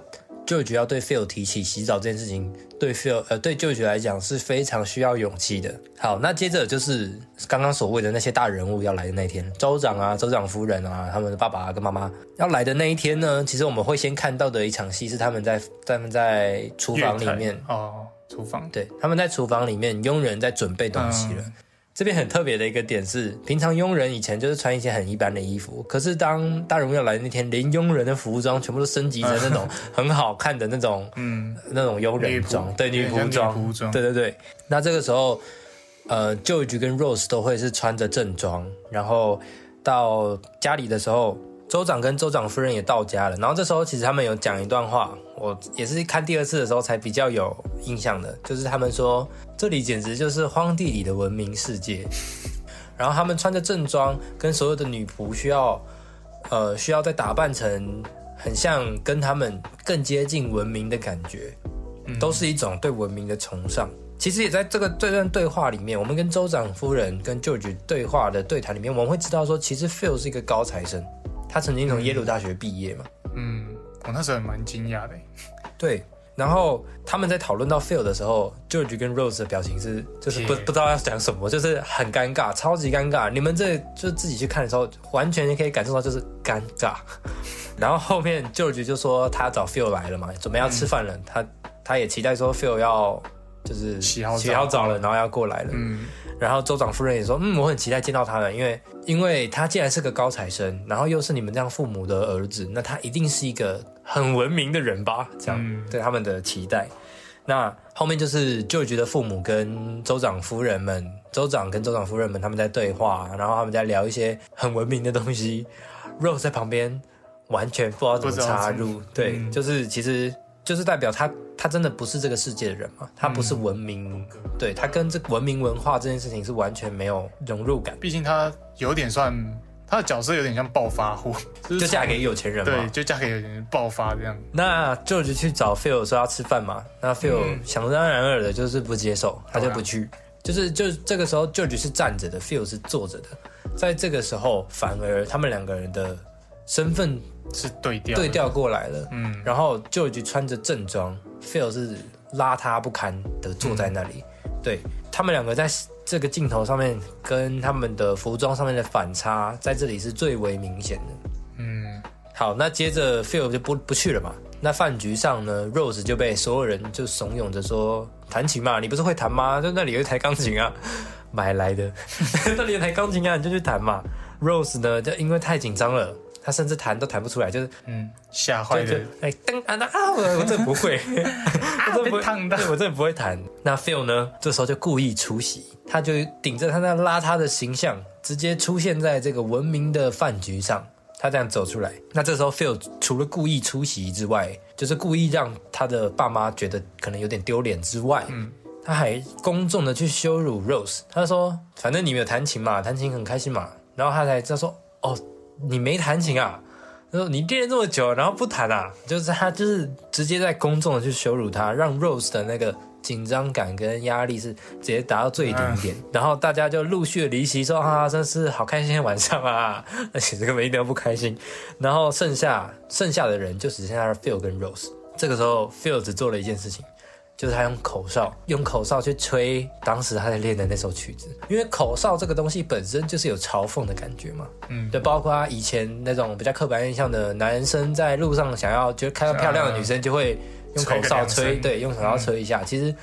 舅舅要对 Phil 提起洗澡这件事情，对 Phil 呃对舅舅来讲是非常需要勇气的。好，那接着就是刚刚所谓的那些大人物要来的那一天，州长啊、州长夫人啊，他们的爸爸跟妈妈要来的那一天呢，其实我们会先看到的一场戏是他们在他们在厨房里面哦，厨房对，他们在厨房里面，佣人在准备东西了。这边很特别的一个点是，平常佣人以前就是穿一些很一般的衣服，可是当大人物要来的那天，连佣人的服装全部都升级成那种 很好看的那种，嗯，那种佣人装，对，女仆装，对对对。那这个时候，呃，George 跟 Rose 都会是穿着正装，然后到家里的时候。州长跟州长夫人也到家了，然后这时候其实他们有讲一段话，我也是看第二次的时候才比较有印象的，就是他们说这里简直就是荒地里的文明世界，然后他们穿着正装，跟所有的女仆需要，呃，需要再打扮成很像跟他们更接近文明的感觉，都是一种对文明的崇尚。其实也在这个这段对话里面，我们跟州长夫人跟 George 对话的对谈里面，我们会知道说，其实 Phil 是一个高材生。他曾经从耶鲁大学毕业嘛？嗯，我那时候也蛮惊讶的。对，然后他们在讨论到 Phil 的时候，George 跟 Rose 的表情是就是不不知道要讲什么，就是很尴尬，超级尴尬。你们这就自己去看的时候，完全可以感受到就是尴尬。然后后面 George 就说他找 Phil 来了嘛，准备要吃饭了，他他也期待说 Phil 要就是洗好洗好澡了，然后要过来了。嗯。然后州长夫人也说，嗯，我很期待见到他了，因为因为他既然是个高材生，然后又是你们这样父母的儿子，那他一定是一个很文明的人吧？这样对他们的期待。那后面就是 George 的父母跟州长夫人们，州长跟州长夫人们他们在对话，然后他们在聊一些很文明的东西。Rose 在旁边完全不知道怎么插入，对，就是其实就是代表他。他真的不是这个世界的人嘛？他不是文明，对他跟这文明文化这件事情是完全没有融入感。毕竟他有点算他的角色有点像暴发户，就嫁给有钱人嘛。对，就嫁给有钱人暴发这样。那 George 去找 Phil 说要吃饭嘛？那 Phil 想当然尔的就是不接受，他就不去。就是就这个时候，George 是站着的，Phil 是坐着的。在这个时候，反而他们两个人的身份是对调对调过来了。嗯，然后 George 穿着正装。Phil 是邋遢不堪的坐在那里，对他们两个在这个镜头上面跟他们的服装上面的反差，在这里是最为明显的。嗯，好，那接着 Phil 就不不去了嘛。那饭局上呢，Rose 就被所有人就怂恿着说弹琴嘛，你不是会弹吗？就那里有一台钢琴啊，买来的，那里有台钢琴啊，你就去弹嘛。Rose 呢，就因为太紧张了。他甚至弹都弹不出来，就是嗯吓坏了。哎，噔啊啊！我我真不会，我真不会弹，我真的不会弹。那 Phil 呢？这时候就故意出席，他就顶着他那邋遢的形象，直接出现在这个文明的饭局上。他这样走出来。那这时候 Phil 除了故意出席之外，就是故意让他的爸妈觉得可能有点丢脸之外，嗯，他还公众的去羞辱 Rose。他说：“反正你没有弹琴嘛，弹琴很开心嘛。”然后他才知道说：“哦。”你没弹琴啊？他说你练了这么久，然后不弹啊？就是他就是直接在公众的去羞辱他，让 Rose 的那个紧张感跟压力是直接达到最顶点。然后大家就陆续的离席，说啊，真是好开心的晚上啊！而且这个一点都不开心。然后剩下剩下的人就只剩下 Phil 跟 Rose。这个时候，Phil 只做了一件事情。就是他用口哨，用口哨去吹当时他在练的那首曲子，因为口哨这个东西本身就是有嘲讽的感觉嘛，嗯，就包括他以前那种比较刻板印象的男生在路上想要就看到漂亮的女生就会用口哨吹，对，用口哨吹一下，其实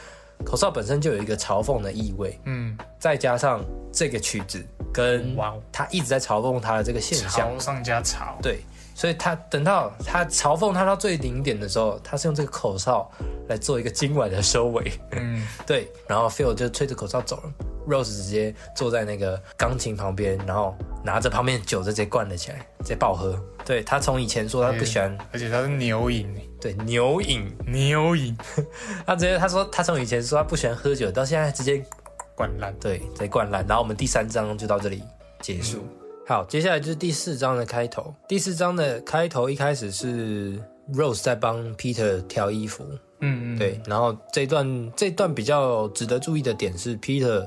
口哨本身就有一个嘲讽的意味，嗯，再加上这个曲子跟他一直在嘲讽他的这个现象，嘲上加嘲，对。所以他等到他嘲讽他到最顶点的时候，他是用这个口哨来做一个今晚的收尾。嗯，对。然后 Phil 就吹着口哨走了，Rose 直接坐在那个钢琴旁边，然后拿着旁边的酒直接灌了起来，直接爆喝。对他从以前说他不喜欢，而且他是牛饮，对牛饮牛饮，他直接他说他从以前说他不喜欢喝酒，到现在直接灌烂，对，直接灌烂。然后我们第三章就到这里结束。好，接下来就是第四章的开头。第四章的开头一开始是 Rose 在帮 Peter 挑衣服，嗯嗯，对。然后这段这段比较值得注意的点是，Peter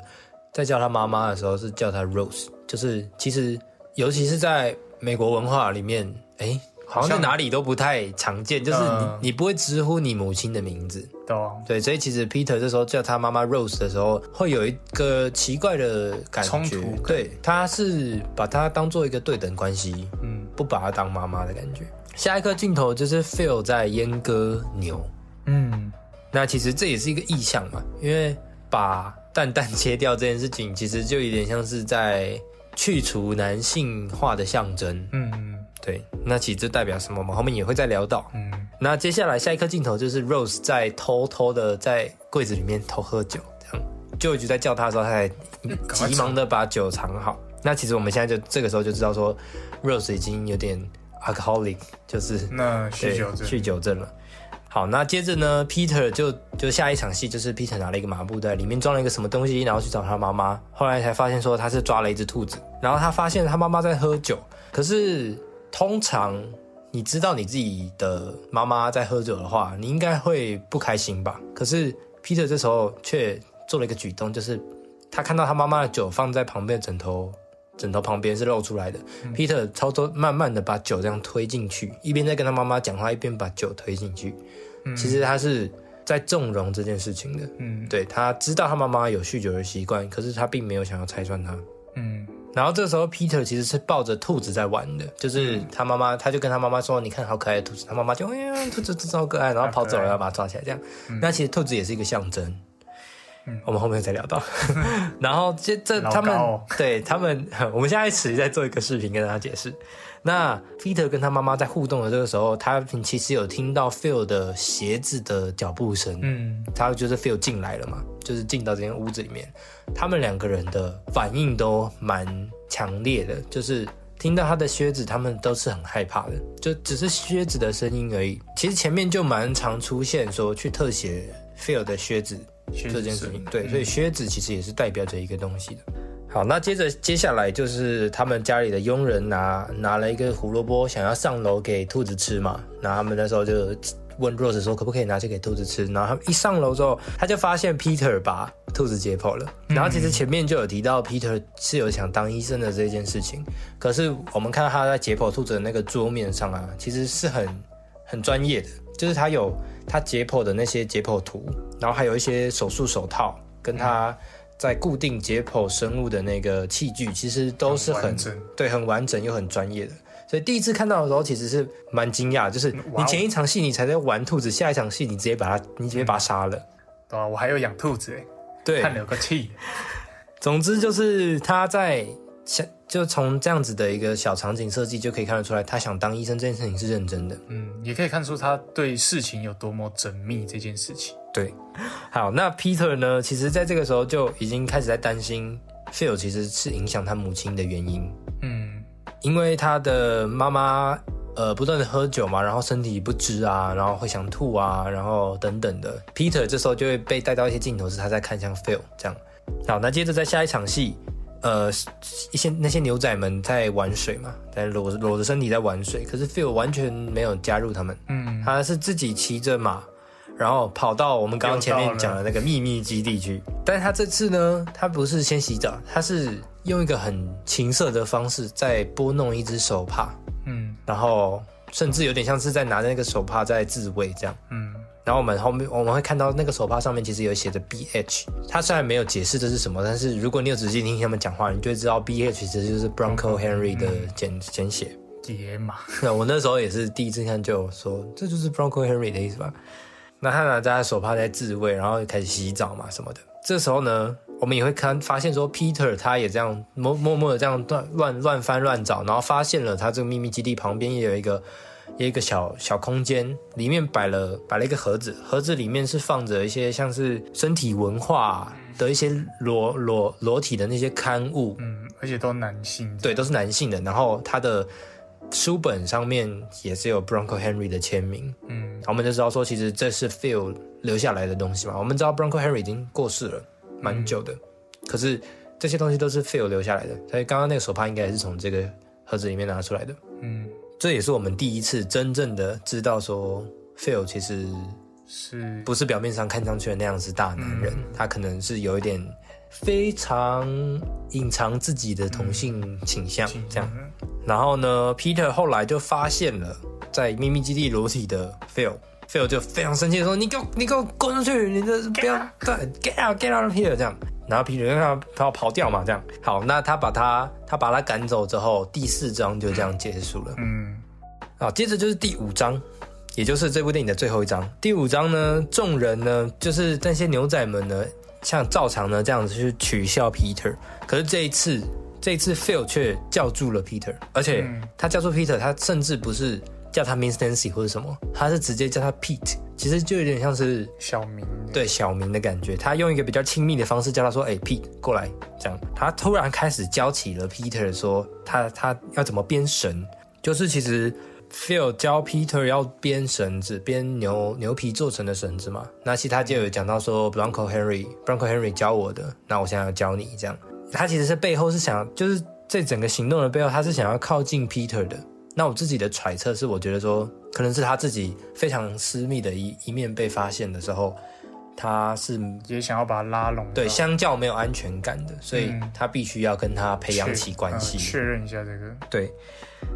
在叫他妈妈的时候是叫他 Rose，就是其实尤其是在美国文化里面，哎。好像在哪里都不太常见，就是你你不会直呼你母亲的名字，对，所以其实 Peter 这时候叫他妈妈 Rose 的时候，会有一个奇怪的感觉，对，他是把他当做一个对等关系，嗯，不把他当妈妈的感觉。下一个镜头就是 Phil 在阉割牛，嗯，那其实这也是一个意象嘛，因为把蛋蛋切掉这件事情，其实就有点像是在去除男性化的象征，嗯。对，那其实这代表什么嘛？后面也会再聊到。嗯，那接下来下一颗镜头就是 Rose 在偷偷的在柜子里面偷喝酒，这样就一直在叫他的时候，他才急忙的把酒藏好。那其实我们现在就这个时候就知道说，Rose 已经有点 alcoholic，就是那酗酒症，酗酒症了。好，那接着呢，Peter 就就下一场戏就是 Peter 拿了一个麻布袋，里面装了一个什么东西，然后去找他妈妈。后来才发现说他是抓了一只兔子，然后他发现他妈妈在喝酒，可是。通常你知道你自己的妈妈在喝酒的话，你应该会不开心吧？可是 Peter 这时候却做了一个举动，就是他看到他妈妈的酒放在旁边枕头，枕头旁边是露出来的。Peter 操作慢慢的把酒这样推进去，一边在跟他妈妈讲话，一边把酒推进去。其实他是在纵容这件事情的。嗯，对他知道他妈妈有酗酒的习惯，可是他并没有想要拆穿他。嗯。然后这时候 Peter 其实是抱着兔子在玩的，就是他妈妈，他就跟他妈妈说：“你看好可爱的兔子。”他妈妈就哎呀，兔子真好可爱，然后跑走了，要把它抓起来。这样，那其实兔子也是一个象征。我们后面再聊到。然后这这他们对他们，我们现在一起再做一个视频跟大家解释。那 Peter 跟他妈妈在互动的这个时候，他其实有听到 Phil 的鞋子的脚步声。嗯，他就是 Phil 进来了嘛，就是进到这间屋子里面。他们两个人的反应都蛮强烈的，就是听到他的靴子，他们都是很害怕的，就只是靴子的声音而已。其实前面就蛮常出现说去特写 Phil 的靴子这件事情，对，所以靴子其实也是代表着一个东西的。好，那接着接下来就是他们家里的佣人拿拿了一个胡萝卜，想要上楼给兔子吃嘛。那他们那时候就问 Rose 说，可不可以拿去给兔子吃？然后他们一上楼之后，他就发现 Peter 把兔子解剖了。然后其实前面就有提到 Peter 是有想当医生的这件事情。可是我们看到他在解剖兔子的那个桌面上啊，其实是很很专业的，就是他有他解剖的那些解剖图，然后还有一些手术手套跟他。在固定解剖生物的那个器具，其实都是很对，很完整又很专业的。所以第一次看到的时候，其实是蛮惊讶，就是你前一场戏你才在玩兔子，下一场戏你直接把它，你直接把它杀了。对啊，我还有养兔子哎，对，看了个气。总之就是他在想，就从这样子的一个小场景设计就可以看得出来，他想当医生这件事情是认真的。嗯，也可以看出他对事情有多么缜密这件事情。对，好，那 Peter 呢？其实在这个时候就已经开始在担心 Phil 其实是影响他母亲的原因。嗯，因为他的妈妈呃不断的喝酒嘛，然后身体不支啊，然后会想吐啊，然后等等的。Peter 这时候就会被带到一些镜头，是他在看向 Phil 这样。好，那接着在下一场戏，呃，一些那些牛仔们在玩水嘛，在裸裸着身体在玩水，可是 Phil 完全没有加入他们。嗯，他是自己骑着马。然后跑到我们刚刚前面讲的那个秘密基地去，但是他这次呢，他不是先洗澡，他是用一个很情色的方式在拨弄一只手帕，嗯，然后甚至有点像是在拿着那个手帕在自慰这样，嗯，然后我们后面我们会看到那个手帕上面其实有写着 B H，他虽然没有解释这是什么，但是如果你有仔细听他们讲话，你就会知道 B H 其实就是 Bronco Henry 的简简写。解码。那 我那时候也是第一次看就说这就是 Bronco Henry 的意思吧。那他拿着手帕在自慰，然后开始洗澡嘛什么的。这时候呢，我们也会看发现说，Peter 他也这样默默默的这样乱乱乱翻乱找，然后发现了他这个秘密基地旁边也有一个有一个小小空间，里面摆了摆了一个盒子，盒子里面是放着一些像是身体文化的一些裸裸裸体的那些刊物，嗯，而且都男性，对，都是男性的。然后他的。书本上面也是有 Bronco Henry 的签名，嗯，我们就知道说，其实这是 Phil 留下来的东西嘛。我们知道 Bronco Henry 已经过世了，蛮久的，可是这些东西都是 Phil 留下来的，所以刚刚那个手帕应该也是从这个盒子里面拿出来的，嗯，这也是我们第一次真正的知道说 Phil 其实是不是表面上看上去的那样子大男人，他可能是有一点。非常隐藏自己的同性倾向，这样。然后呢，Peter 后来就发现了在秘密基地裸体的 Phil，Phil 就非常生气的说：“你给我，你给我滚出去！你这不要对，get out，get out of here！” 这样。然后 Peter 让他他要跑掉嘛，这样。好，那他把他他把他赶走之后，第四章就这样结束了。嗯。好，接着就是第五章，也就是这部电影的最后一章。第五章呢，众人呢，就是那些牛仔们呢。像照常呢这样子去取笑 Peter，可是这一次，这一次 Phil 却叫住了 Peter，而且他叫住 Peter，他甚至不是叫他 Miss Nancy 或者什么，他是直接叫他 Pete，其实就有点像是小明，对小明的感觉。他用一个比较亲密的方式叫他说：“哎，Pete，过来。”这样，他突然开始教起了 Peter 说他他要怎么编绳，就是其实。Phil 教 Peter 要编绳子，编牛牛皮做成的绳子嘛。那其他就有讲到说，Bronco Henry，Bronco Henry 教我的。那我现在要教你，这样。他其实是背后是想，就是这整个行动的背后，他是想要靠近 Peter 的。那我自己的揣测是，我觉得说，可能是他自己非常私密的一一面被发现的时候，他是也想要把他拉拢。对，相较没有安全感的，所以他必须要跟他培养起关系，确认一下这个。对。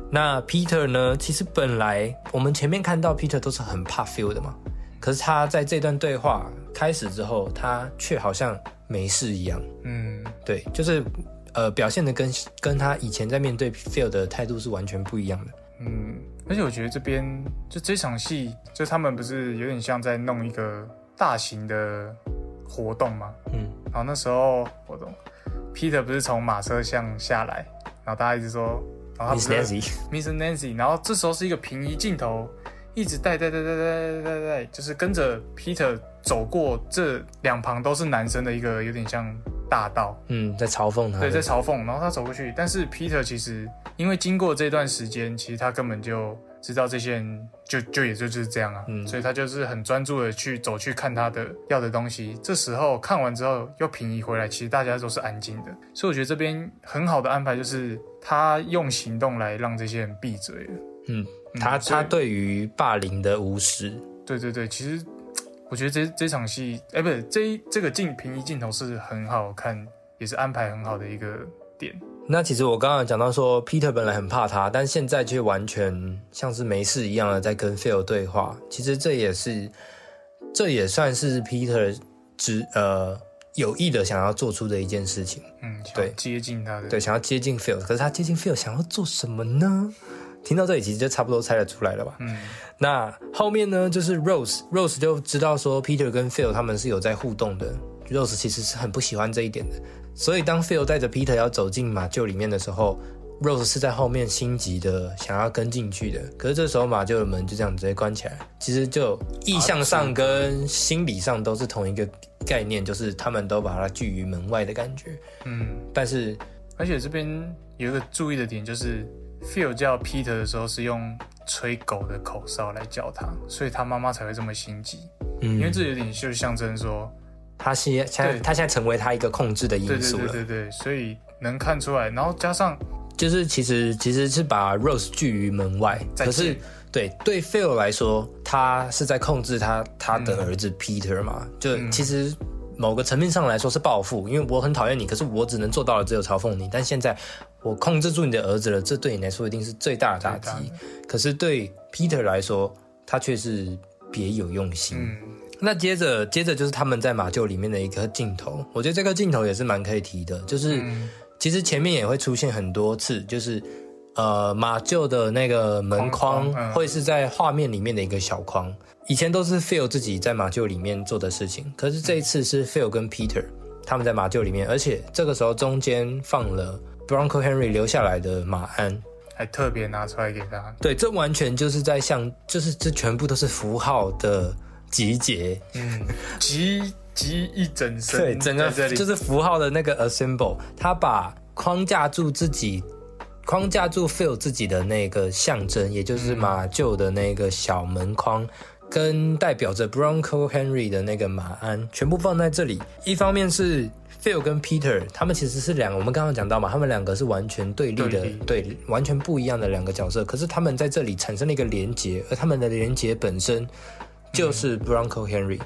那 Peter 呢？其实本来我们前面看到 Peter 都是很怕 feel 的嘛，可是他在这段对话开始之后，他却好像没事一样。嗯，对，就是呃表现的跟跟他以前在面对 feel 的态度是完全不一样的。嗯，而且我觉得这边就这场戏，就他们不是有点像在弄一个大型的活动嘛？嗯，然后那时候活动，Peter 不是从马车巷下来，然后大家一直说，然后 Miss Nancy，Miss Nancy，然后这时候是一个平移镜头。一直带带带带带带带，就是跟着 Peter 走过这两旁都是男生的一个有点像大道，嗯，在嘲讽他，对，在嘲讽，然后他走过去，但是 Peter 其实因为经过这段时间，其实他根本就知道这些人就就也就就是这样啊，嗯，所以他就是很专注的去走去看他的要的东西。这时候看完之后又平移回来，其实大家都是安静的，所以我觉得这边很好的安排就是他用行动来让这些人闭嘴了，嗯。他他对于霸凌的无视，对对对，其实我觉得这这场戏，哎，不是这这个镜平移镜头是很好看，也是安排很好的一个点。那其实我刚刚讲到说，Peter 本来很怕他，但现在却完全像是没事一样的在跟 Phil 对话。其实这也是，这也算是 Peter 只呃有意的想要做出的一件事情。嗯，对，接近他的，对，想要接近 Phil，可是他接近 Phil 想要做什么呢？听到这里，其实就差不多猜得出来了吧？嗯，那后面呢，就是 Rose，Rose 就知道说 Peter 跟 Phil 他们是有在互动的。Rose 其实是很不喜欢这一点的，所以当 Phil 带着 Peter 要走进马厩里面的时候，Rose 是在后面心急的想要跟进去的。可是这时候马厩的门就这样直接关起来，其实就意向上跟心理上都是同一个概念，就是他们都把它拒于门外的感觉。嗯，但是而且这边有一个注意的点就是。Phil 叫 Peter 的时候是用吹狗的口哨来叫他，所以他妈妈才会这么心急。嗯，因为这有点就象征说，他现在他现在成为他一个控制的因素了。对对对对，所以能看出来。然后加上就是其实其实是把 Rose 拒于门外，可是对对 Phil 来说，他是在控制他他的儿子 Peter 嘛？就其实。某个层面上来说是报复，因为我很讨厌你，可是我只能做到了只有嘲讽你。但现在我控制住你的儿子了，这对你来说一定是最大的打击。可是对 Peter 来说，他却是别有用心。那接着接着就是他们在马厩里面的一个镜头，我觉得这个镜头也是蛮可以提的，就是其实前面也会出现很多次，就是呃马厩的那个门框会是在画面里面的一个小框。以前都是 Phil 自己在马厩里面做的事情，可是这一次是 Phil 跟 Peter 他们在马厩里面，而且这个时候中间放了 Bronco Henry 留下来的马鞍，还特别拿出来给他。对，这完全就是在像，就是这全部都是符号的集结，嗯，集集一整身，对，整个就是符号的那个 assemble，他把框架住自己。框架住 Phil 自己的那个象征，也就是马厩的那个小门框。跟代表着 Bronco Henry 的那个马鞍全部放在这里。一方面是 Phil 跟 Peter，他们其实是两个，我们刚刚讲到嘛，他们两个是完全对立的，对，完全不一样的两个角色。可是他们在这里产生了一个连结，而他们的连结本身就是 Bronco Henry。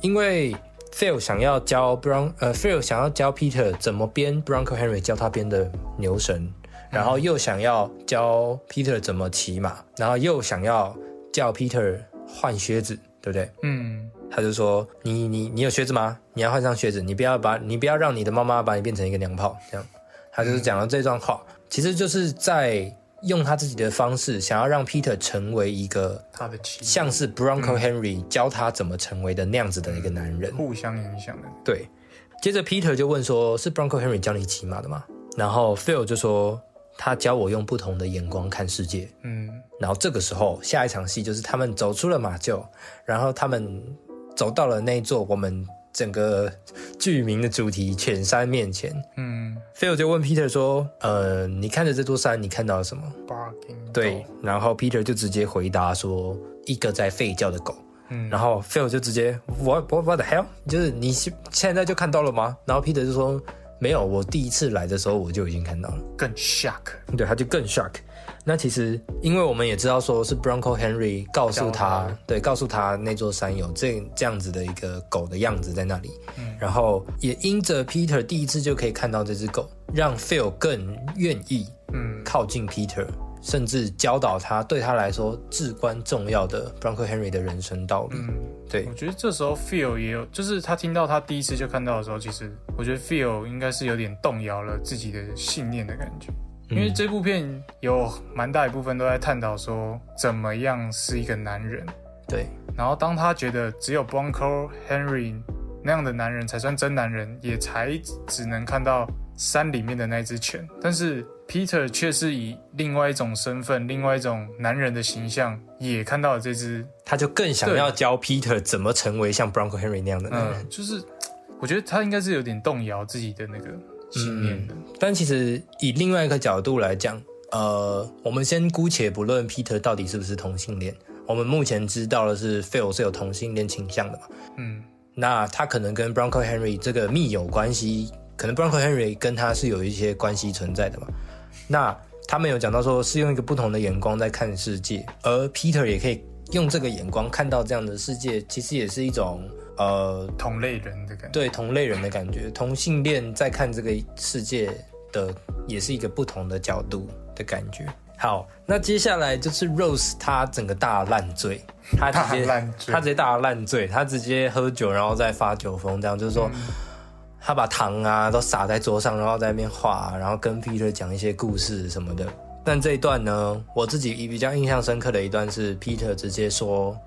因为 Phil 想要教 Bron，呃，Phil 想要教 Peter 怎么编 Bronco Henry 教他编的牛绳，然后又想要教 Peter 怎么骑马，然后又想要叫 Peter。换靴子，对不对？嗯，他就说：“你你你有靴子吗？你要换上靴子，你不要把你不要让你的妈妈把你变成一个娘炮。”这样，他就是讲了这段话，其实就是在用他自己的方式，想要让 Peter 成为一个他的像是 Bronco Henry 教他怎么成为的那样子的一个男人，互相影响的。对，接着 Peter 就问说：“是 Bronco Henry 教你骑马的吗？”然后 Phil 就说。他教我用不同的眼光看世界，嗯，然后这个时候下一场戏就是他们走出了马厩，然后他们走到了那座我们整个剧名的主题犬山面前，嗯，Phil 就问 Peter 说，呃，你看着这座山，你看到了什么？对，然后 Peter 就直接回答说，一个在吠叫的狗，嗯，然后 Phil 就直接 What What the hell？就是你现在就看到了吗？然后 Peter 就说。没有，我第一次来的时候我就已经看到了，更 shock，对，他就更 shock。那其实，因为我们也知道，说是 Bronco Henry 告诉他，对，告诉他那座山有这这样子的一个狗的样子在那里。嗯，然后也因着 Peter 第一次就可以看到这只狗，让 Phil 更愿意嗯靠近 Peter，甚至教导他对他来说至关重要的 Bronco Henry 的人生道理。嗯，对，我觉得这时候 Phil 也有，就是他听到他第一次就看到的时候，其实我觉得 Phil 应该是有点动摇了自己的信念的感觉。因为这部片有蛮大一部分都在探讨说怎么样是一个男人。对，然后当他觉得只有 Bronco Henry 那样的男人才算真男人，也才只能看到山里面的那只犬，但是。Peter 却是以另外一种身份、另外一种男人的形象，也看到了这只，他就更想要教 Peter 怎么成为像 Bronco Henry 那样的男人。就是，我觉得他应该是有点动摇自己的那个信念的。但其实以另外一个角度来讲，呃，我们先姑且不论 Peter 到底是不是同性恋，我们目前知道的是 Phil 是有同性恋倾向的嘛？嗯，那他可能跟 Bronco Henry 这个密友关系，可能 Bronco Henry 跟他是有一些关系存在的嘛？那他们有讲到说，是用一个不同的眼光在看世界，而 Peter 也可以用这个眼光看到这样的世界，其实也是一种呃同类人的感觉。对，同类人的感觉，同性恋在看这个世界的，也是一个不同的角度的感觉。好，那接下来就是 Rose，他整个大烂醉，他直接他直接大烂醉，他直接喝酒，然后再发酒疯，这样就是说。他把糖啊都撒在桌上，然后在那边画，然后跟 Peter 讲一些故事什么的。但这一段呢，我自己比较印象深刻的一段是 Peter 直接说，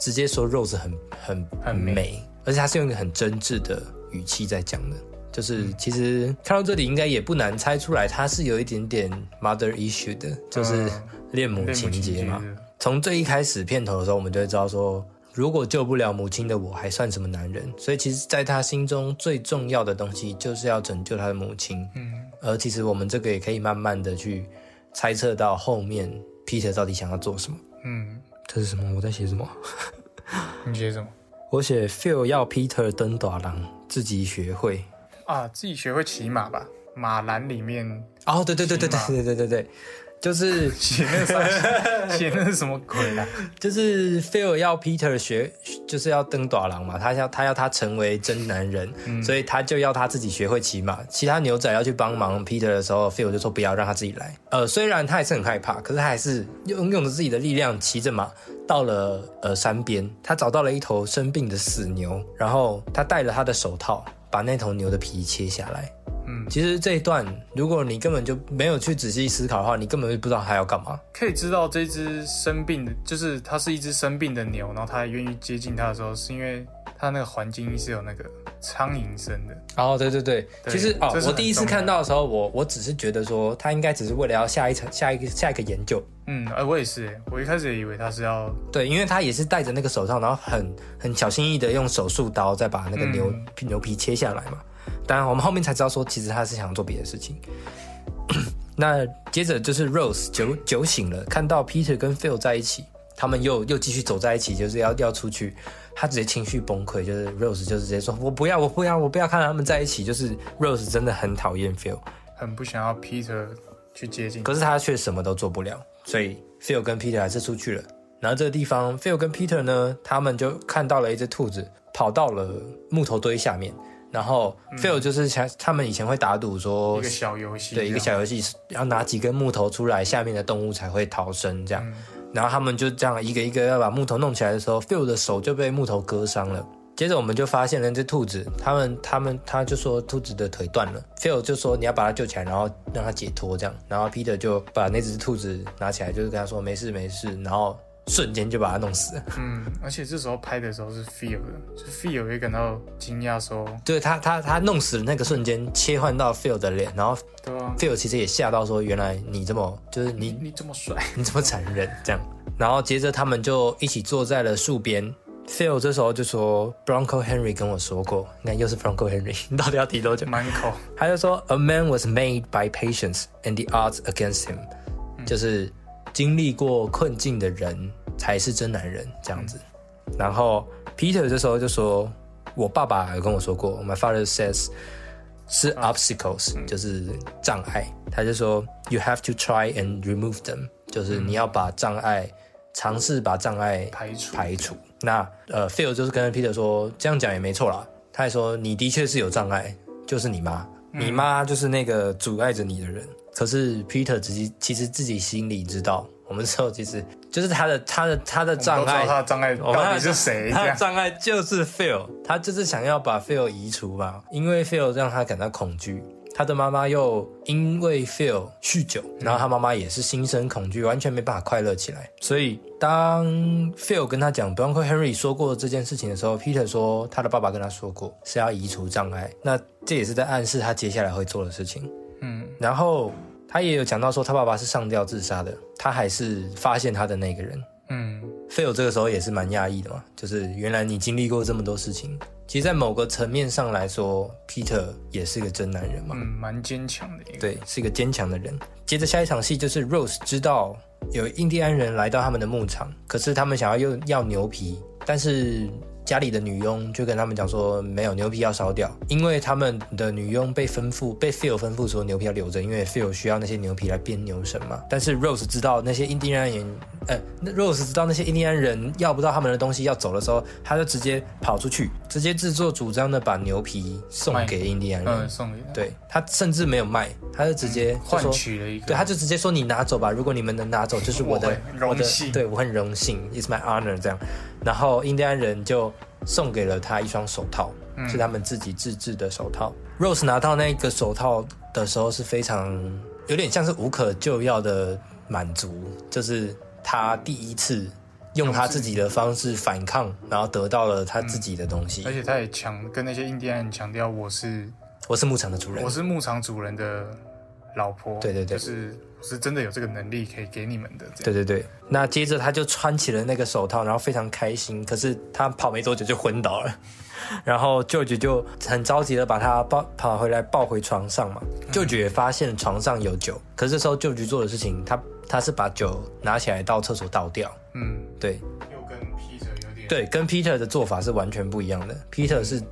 直接说 Rose 很很很美，而且他是用一个很真挚的语气在讲的。就是其实看到这里，应该也不难猜出来，他是有一点点 mother issue 的，就是恋母情节嘛。从最一开始片头的时候，我们就会知道说。如果救不了母亲的我，还算什么男人？所以其实，在他心中最重要的东西，就是要拯救他的母亲。嗯，而其实我们这个也可以慢慢的去猜测到后面 Peter 到底想要做什么。嗯，这是什么？我在写什么？你写什么？我写 Phil 要 Peter 登短廊，自己学会啊，自己学会骑马吧。马栏里面哦，对对对对对对对对对。就是写那个 写那是什么鬼啊？就是 Phil 要 Peter 学，就是要登短廊嘛。他要他要他成为真男人，所以他就要他自己学会骑马。其他牛仔要去帮忙 Peter 的时候，Phil 就说不要让他自己来。呃，虽然他还是很害怕，可是他还是用用着自己的力量骑着马到了呃山边。他找到了一头生病的死牛，然后他戴了他的手套，把那头牛的皮切下来。嗯，其实这一段，如果你根本就没有去仔细思考的话，你根本就不知道它要干嘛。可以知道这只生病的，就是它是一只生病的牛，然后它还愿意接近它的时候，是因为它那个环境是有那个苍蝇声的。哦，对对对，其实哦，我第一次看到的时候，我我只是觉得说，它应该只是为了要下一层下一个下一个研究。嗯，哎，我也是，我一开始也以为他是要对，因为他也是戴着那个手套，然后很很小心翼翼的用手术刀再把那个牛牛皮切下来嘛。当然，我们后面才知道说，其实他是想做别的事情。那接着就是 Rose 酒酒醒了，看到 Peter 跟 Phil 在一起，他们又又继续走在一起，就是要要出去，他直接情绪崩溃，就是 Rose 就直接说：“我不要，我不要，我不要看到他们在一起。”就是 Rose 真的很讨厌 Phil，很不想要 Peter 去接近，可是他却什么都做不了，所以 Phil 跟 Peter 还是出去了。然后这个地方，Phil 跟 Peter 呢，他们就看到了一只兔子跑到了木头堆下面。然后 Phil 就是像他们以前会打赌说一个小游戏，对一个小游戏，要拿几根木头出来，下面的动物才会逃生这样。然后他们就这样一个一个要把木头弄起来的时候，Phil 的手就被木头割伤了。接着我们就发现了那只兔子，他们他们他就说兔子的腿断了，Phil 就说你要把它救起来，然后让它解脱这样。然后 Peter 就把那只兔子拿起来，就是跟他说没事没事，然后。瞬间就把他弄死了。嗯，而且这时候拍的时候是 feel 的，就 feel 也感到惊讶，说，对他，他，他弄死的那个瞬间切换到 feel 的脸，然后 feel 其实也吓到，说原来你这么，就是你你这么帅，你这么残忍，这样。然后接着他们就一起坐在了树边 Phil 这时候就说，Bronco Henry 跟我说过，你看又是 Bronco Henry，你到底要提多久？满口。他就说，A man was made by patience and the odds against him，就是经历过困境的人。才是真男人这样子，然后 Peter 这时候就说：“我爸爸有跟我说过，My father says 是 obstacles，就是障碍。他就说 You have to try and remove them，就是你要把障碍尝试把障碍排除排除。那呃，Phil 就是跟 Peter 说这样讲也没错啦。他还说你的确是有障碍，就是你妈。你妈就是那个阻碍着你的人。可是 Peter 自己其实自己心里知道，我们之后其实就是他的他的他的障碍，他的障碍到底是谁？他的障碍就是 Phil，他就是想要把 Phil 移除吧，因为 Phil 让他感到恐惧。他的妈妈又因为 Phil 酗酒，然后他妈妈也是心生恐惧，完全没办法快乐起来。所以当 Phil 跟他讲 Bronco Henry 说过这件事情的时候，Peter 说他的爸爸跟他说过是要移除障碍，那这也是在暗示他接下来会做的事情。嗯，然后他也有讲到说他爸爸是上吊自杀的，他还是发现他的那个人。嗯，Phil 这个时候也是蛮讶异的嘛，就是原来你经历过这么多事情。其实，在某个层面上来说，Peter 也是个真男人嘛，嗯，蛮坚强的，对，是一个坚强的人。接着下一场戏就是 Rose 知道有印第安人来到他们的牧场，可是他们想要用要牛皮，但是。家里的女佣就跟他们讲说，没有牛皮要烧掉，因为他们的女佣被吩咐，被 Phil 吩咐说牛皮要留着，因为 Phil 需要那些牛皮来编牛绳嘛。但是 Rose 知道那些印第安人，呃，Rose 知道那些印第安人要不到他们的东西要走的时候，他就直接跑出去，直接自作主张的把牛皮送给印第安人。嗯，送给对他甚至没有卖，他就直接换取了一个，对，他就直接说你拿走吧，如果你们能拿走，就是我的荣幸，对我很荣幸，It's my honor 这样。然后印第安人就送给了他一双手套，是他们自己自制的手套。Rose 拿到那个手套的时候是非常有点像是无可救药的满足，就是他第一次用他自己的方式反抗，然后得到了他自己的东西。而且他也强跟那些印第安人强调：“我是我是牧场的主人，我是牧场主人的老婆。”对对对，就是。是真的有这个能力可以给你们的。对对对，那接着他就穿起了那个手套，然后非常开心。可是他跑没多久就昏倒了，然后舅舅就很着急的把他抱跑回来抱回床上嘛。舅舅也发现床上有酒，可是这时候舅舅做的事情，他他是把酒拿起来到厕所倒掉。嗯，对。又跟 Peter 有点对，跟 Peter 的做法是完全不一样的。Peter 是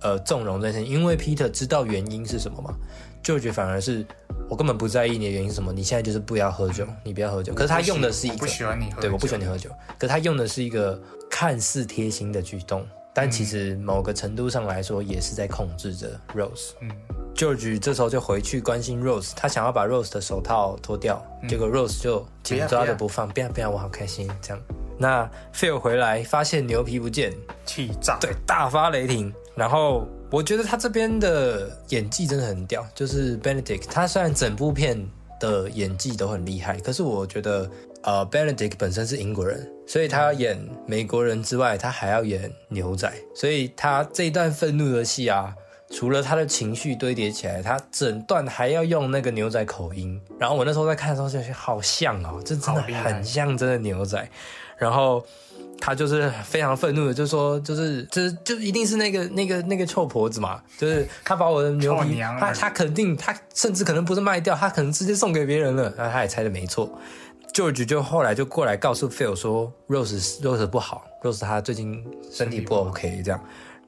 呃纵容这些，因为 Peter 知道原因是什么嘛。舅舅反而是。我根本不在意你的原因是什么，你现在就是不要喝酒，你不要喝酒。可是他用的是一个不喜欢你喝，对，我不喜欢你喝酒。可是他用的是一个看似贴心的举动，但其实某个程度上来说也是在控制着 Rose。嗯，George 这时候就回去关心 Rose，他想要把 Rose 的手套脱掉，结果 Rose 就紧抓着不放，不要不要，我好开心这样。那 Phil 回来发现牛皮不见，气炸，对，大发雷霆，然后。我觉得他这边的演技真的很屌，就是 Benedict，他虽然整部片的演技都很厉害，可是我觉得，呃，Benedict 本身是英国人，所以他要演美国人之外，他还要演牛仔，所以他这一段愤怒的戏啊，除了他的情绪堆叠起来，他整段还要用那个牛仔口音，然后我那时候在看的时候就觉得好像哦，这真的很像真的牛仔，然后。他就是非常愤怒的，就说，就是，就是，就一定是那个那个那个臭婆子嘛，就是他把我的牛皮，他他肯定，他甚至可能不是卖掉，他可能直接送给别人了。然后他也猜的没错，George 就后来就过来告诉 Phil 说，Rose Rose 不好，Rose 他最近身体不 OK 这样。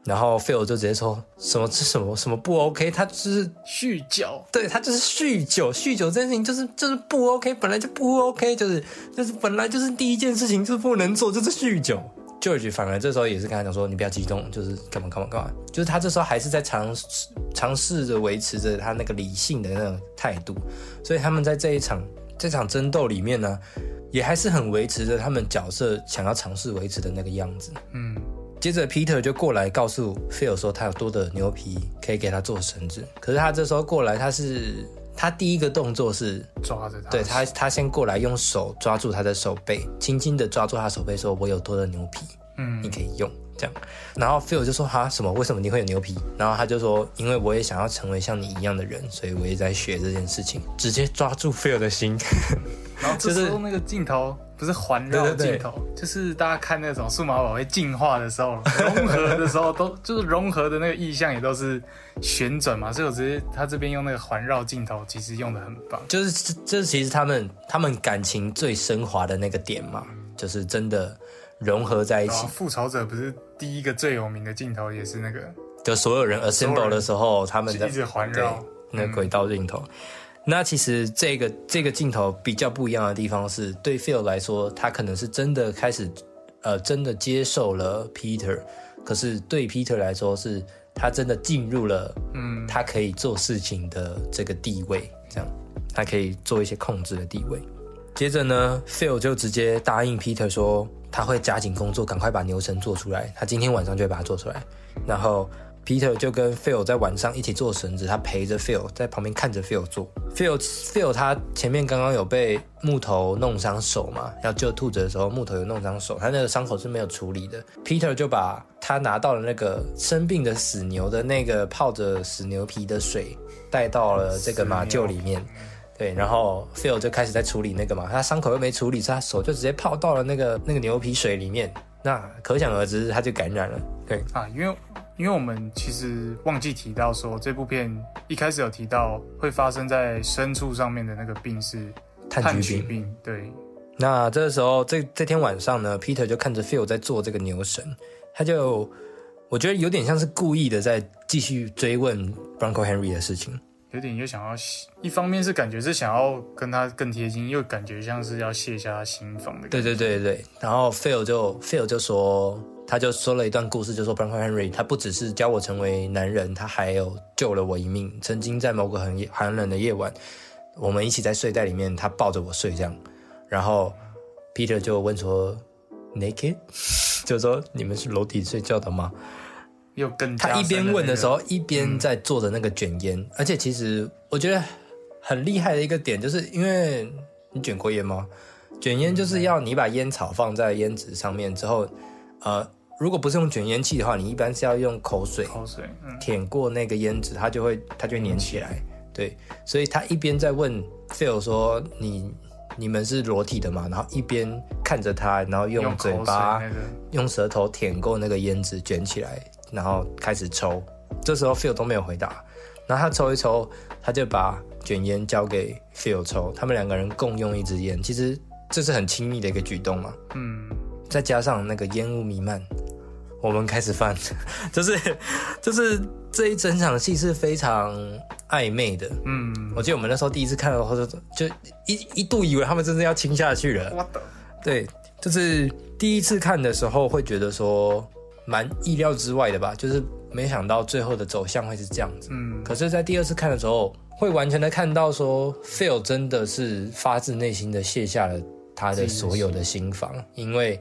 然后 Phil 就直接说什么是什么什么不 OK，他就是酗酒，对他就是酗酒，酗酒这件事情就是就是不 OK，本来就不 OK，就是就是本来就是第一件事情就是不能做，就是酗酒。George 反而这时候也是跟他讲说，你不要激动，就是干嘛干嘛干嘛，就是他这时候还是在尝试尝试着维持着他那个理性的那种态度，所以他们在这一场这场争斗里面呢，也还是很维持着他们角色想要尝试维持的那个样子，嗯。接着，Peter 就过来告诉 Phil 说，他有多的牛皮可以给他做绳子。可是他这时候过来，他是他第一个动作是抓着他，对他，他先过来用手抓住他的手背，轻轻的抓住他手背，说：“我有多的牛皮，嗯，你可以用。”这样，然后 Phil 就说：“哈，什么？为什么你会有牛皮？”然后他就说：“因为我也想要成为像你一样的人，所以我也在学这件事情。”直接抓住 Phil 的心，然后这时候 那个镜头。不是环绕镜头，就是大家看那种数码宝贝进化的时候，融合的时候，都就是融合的那个意象也都是旋转嘛，所以我直接他这边用那个环绕镜头，其实用的很棒。就是这其实他们他们感情最升华的那个点嘛，就是真的融合在一起。复仇者不是第一个最有名的镜头，也是那个，就所有人 assemble 的时候，他们一直环绕那轨道镜头。那其实这个这个镜头比较不一样的地方是，对 Phil 来说，他可能是真的开始，呃，真的接受了 Peter，可是对 Peter 来说是。他真的进入了，嗯，他可以做事情的这个地位，这样，他可以做一些控制的地位。接着呢，Phil 就直接答应 Peter 说，他会加紧工作，赶快把牛神做出来，他今天晚上就会把它做出来，然后。Peter 就跟 Phil 在晚上一起做绳子，他陪着 Phil 在旁边看着 Phil 做。Phil Phil 他前面刚刚有被木头弄伤手嘛，要救兔子的时候木头有弄伤手，他那个伤口是没有处理的。Peter 就把他拿到了那个生病的死牛的那个泡着死牛皮的水带到了这个马厩里面，对，然后 Phil 就开始在处理那个嘛，他伤口又没处理，他手就直接泡到了那个那个牛皮水里面，那可想而知他就感染了。对啊，因为。因为我们其实忘记提到说，这部片一开始有提到会发生在牲畜上面的那个病是炭疽病。对，那这个时候这这天晚上呢，Peter 就看着 Phil 在做这个牛绳，他就我觉得有点像是故意的在继续追问 Bronco Henry 的事情。有点又想要，一方面是感觉是想要跟他更贴近，又感觉像是要卸下他心防的。对对对对，然后 Phil 就 Phil 就说，他就说了一段故事，就说 Bronco Henry 他不只是教我成为男人，他还有救了我一命。曾经在某个很寒冷的夜晚，我们一起在睡袋里面，他抱着我睡这样。然后 Peter 就问说，Naked，就说你们是裸体睡觉的吗？又更他一边问的时候，一边在做着那个卷烟，而且其实我觉得很厉害的一个点，就是因为你卷过烟吗？卷烟就是要你把烟草放在烟纸上面之后，呃，如果不是用卷烟器的话，你一般是要用口水，口水舔过那个烟纸，它就会它就粘起来。对，所以他一边在问 Phil 说你你们是裸体的嘛？然后一边看着他，然后用嘴巴用舌头舔过那个烟纸卷起来。然后开始抽，这时候 Phil 都没有回答。然后他抽一抽，他就把卷烟交给 Phil 抽，他们两个人共用一支烟。其实这是很亲密的一个举动嘛。嗯。再加上那个烟雾弥漫，我们开始翻，就是就是这一整场戏是非常暧昧的。嗯。我记得我们那时候第一次看的时候，就就一一度以为他们真的要亲下去了。我的。对，就是第一次看的时候会觉得说。蛮意料之外的吧，就是没想到最后的走向会是这样子。嗯，可是，在第二次看的时候，会完全的看到说，Phil 真的是发自内心的卸下了他的所有的心防，因为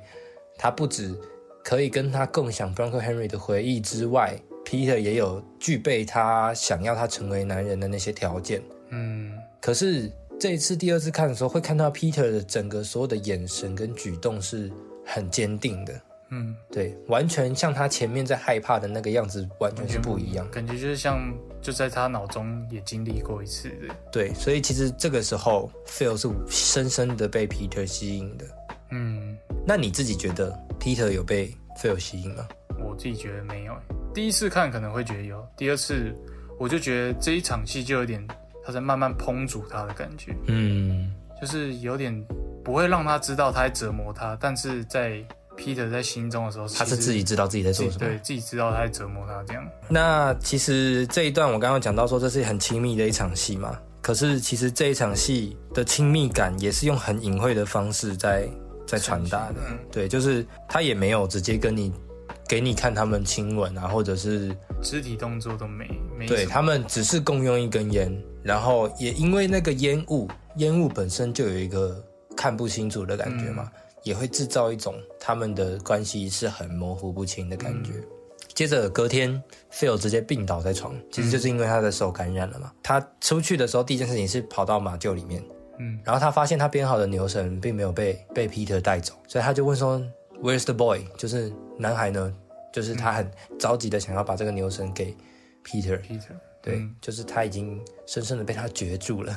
他不止可以跟他共享 Bronco Henry 的回忆之外，Peter 也有具备他想要他成为男人的那些条件。嗯，可是这一次第二次看的时候，会看到 Peter 的整个所有的眼神跟举动是很坚定的。嗯，对，完全像他前面在害怕的那个样子，完全是不一样。感觉就是像就在他脑中也经历过一次的。对，所以其实这个时候，Phil 是深深的被 Peter 吸引的。嗯，那你自己觉得 Peter 有被 Phil 吸引吗？我自己觉得没有。第一次看可能会觉得有，第二次我就觉得这一场戏就有点他在慢慢烹煮他的感觉。嗯，就是有点不会让他知道他在折磨他，但是在。Peter 在心中的时候，他是自己知道自己在做什么，对自己知道他在折磨他这样。那其实这一段我刚刚讲到说，这是很亲密的一场戏嘛。可是其实这一场戏的亲密感也是用很隐晦的方式在在传达的。对，就是他也没有直接跟你给你看他们亲吻啊，或者是肢体动作都没没。对他们只是共用一根烟，然后也因为那个烟雾，烟雾本身就有一个看不清楚的感觉嘛。也会制造一种他们的关系是很模糊不清的感觉。接着隔天，Phil 直接病倒在床，其实就是因为他的手感染了嘛。他出去的时候，第一件事情是跑到马厩里面，嗯，然后他发现他编好的牛绳并没有被被 Peter 带走，所以他就问说：“Where's the boy？” 就是男孩呢？就是他很着急的想要把这个牛绳给 Peter。Peter，对，就是他已经深深的被他绝住了。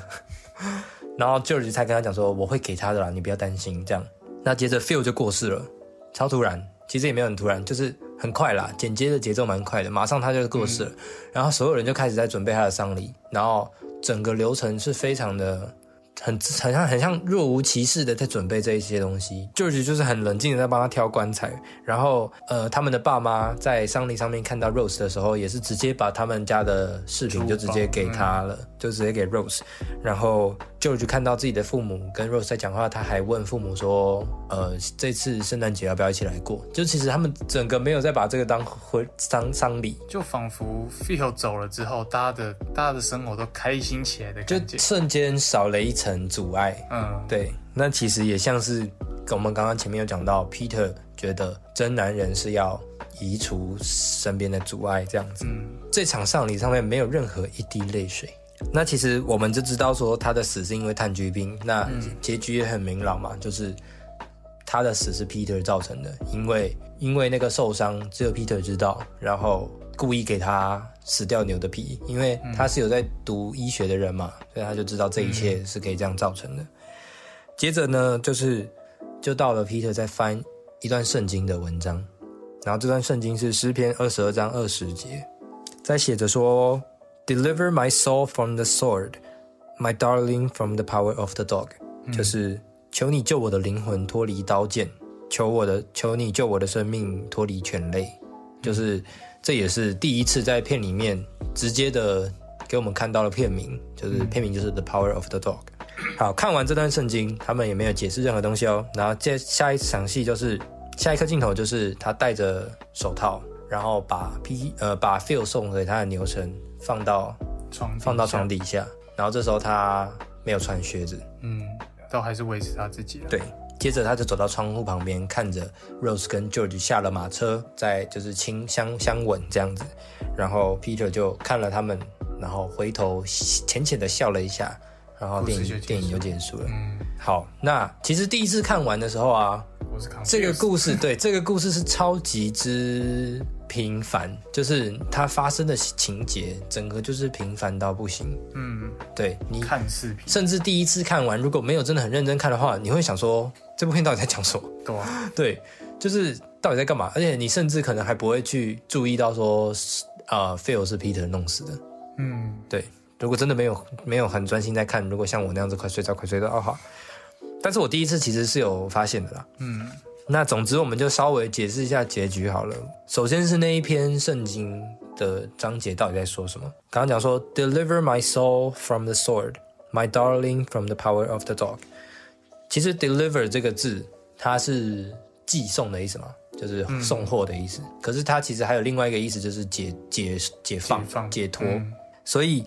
然后 George 才跟他讲说：“我会给他的啦，你不要担心。”这样。那接着 Phil 就过世了，超突然，其实也没有很突然，就是很快啦，剪接的节奏蛮快的，马上他就过世了，然后所有人就开始在准备他的丧礼，然后整个流程是非常的。很很像很像若无其事的在准备这一些东西，George 就是很冷静的在帮他挑棺材，然后呃他们的爸妈在丧礼上面看到 Rose 的时候，也是直接把他们家的饰品就直接给他了，就直接给 Rose，然后 George 看到自己的父母跟 Rose 在讲话，他还问父母说：“呃，这次圣诞节要不要一起来过？”就其实他们整个没有再把这个当婚丧丧礼，就仿佛 Phil 走了之后，大家的大家的生活都开心起来的感觉，就瞬间少了一层阻碍。嗯，对。那其实也像是跟我们刚刚前面有讲到，Peter 觉得真男人是要移除身边的阻碍，这样子。嗯，这场丧礼上面没有任何一滴泪水。那其实我们就知道说他的死是因为炭疽病，那结局也很明朗嘛，就是他的死是 Peter 造成的，因为因为那个受伤只有 Peter 知道，然后故意给他死掉牛的皮，因为他是有在读医学的人嘛，所以他就知道这一切是可以这样造成的。接着呢，就是就到了 Peter 在翻一段圣经的文章，然后这段圣经是诗篇二十二章二十节，在写着说。Deliver my soul from the sword, my darling from the power of the dog。就是求你救我的灵魂脱离刀剑，求我的求你救我的生命脱离犬类。就是这也是第一次在片里面直接的给我们看到了片名，就是片名就是 The Power of the Dog。好看完这段圣经，他们也没有解释任何东西哦。然后接下一场戏就是下一颗镜头就是他戴着手套，然后把 P 呃把 Phil 送给他的牛城。放到床放到床底下，然后这时候他没有穿靴子，嗯，都还是维持他自己。对，接着他就走到窗户旁边，看着 Rose 跟 George 下了马车，在就是亲相相吻这样子，然后 Peter 就看了他们，然后回头浅浅的笑了一下，然后电影电影就结束了。嗯，好，那其实第一次看完的时候啊，这个故事对这个故事是超级之。平凡就是它发生的情节，整个就是平凡到不行。嗯，对你看视频，甚至第一次看完，如果没有真的很认真看的话，你会想说这部片到底在讲什么？对，对，就是到底在干嘛？而且你甚至可能还不会去注意到说，啊，Phil 是 Peter 弄死的。嗯，对。如果真的没有没有很专心在看，如果像我那样子快睡着快睡着，哦好。但是我第一次其实是有发现的啦。嗯。那总之，我们就稍微解释一下结局好了。首先是那一篇圣经的章节到底在说什么？刚刚讲说，Deliver my soul from the sword, my darling from the power of the dog。其实，deliver 这个字，它是寄送的意思嘛，就是送货的意思。可是它其实还有另外一个意思，就是解解解放、解脱。所以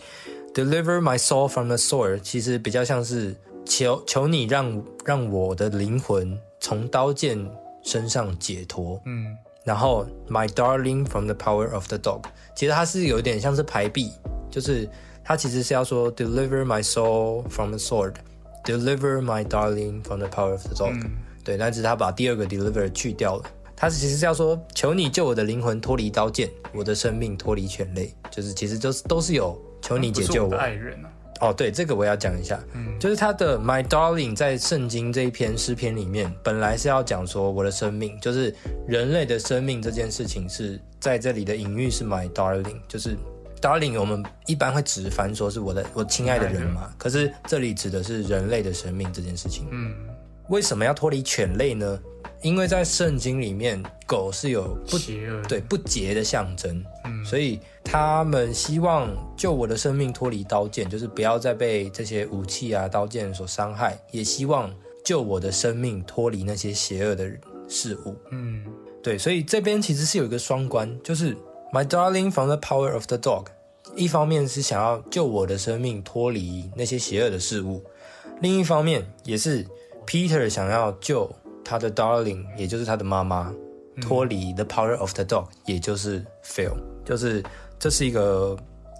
，Deliver my soul from the sword，其实比较像是求求你让让我的灵魂。从刀剑身上解脱，嗯，然后 my darling from the power of the dog，其实它是有点像是排比，就是它其实是要说 deliver my soul from the sword，deliver my darling from the power of the dog，对，但是他把第二个 deliver 去掉了，他其实是要说求你救我的灵魂脱离刀剑，我的生命脱离犬类，就是其实都是都是有求你解救我爱人啊。哦，对，这个我要讲一下，嗯，就是他的 My Darling 在圣经这一篇诗篇里面，本来是要讲说我的生命，就是人类的生命这件事情是在这里的隐喻是 My Darling，就是 Darling，我们一般会直翻说是我的我亲爱的人嘛，可是这里指的是人类的生命这件事情，嗯，为什么要脱离犬类呢？因为在圣经里面，狗是有不对不洁的象征，嗯，所以他们希望救我的生命脱离刀剑，就是不要再被这些武器啊、刀剑所伤害，也希望救我的生命脱离那些邪恶的事物，嗯，对，所以这边其实是有一个双关，就是 My darling from the power of the dog，一方面是想要救我的生命脱离那些邪恶的事物，另一方面也是 Peter 想要救。他的 darling，也就是他的妈妈，脱离 the power of the dog，也就是 fail，就是这是一个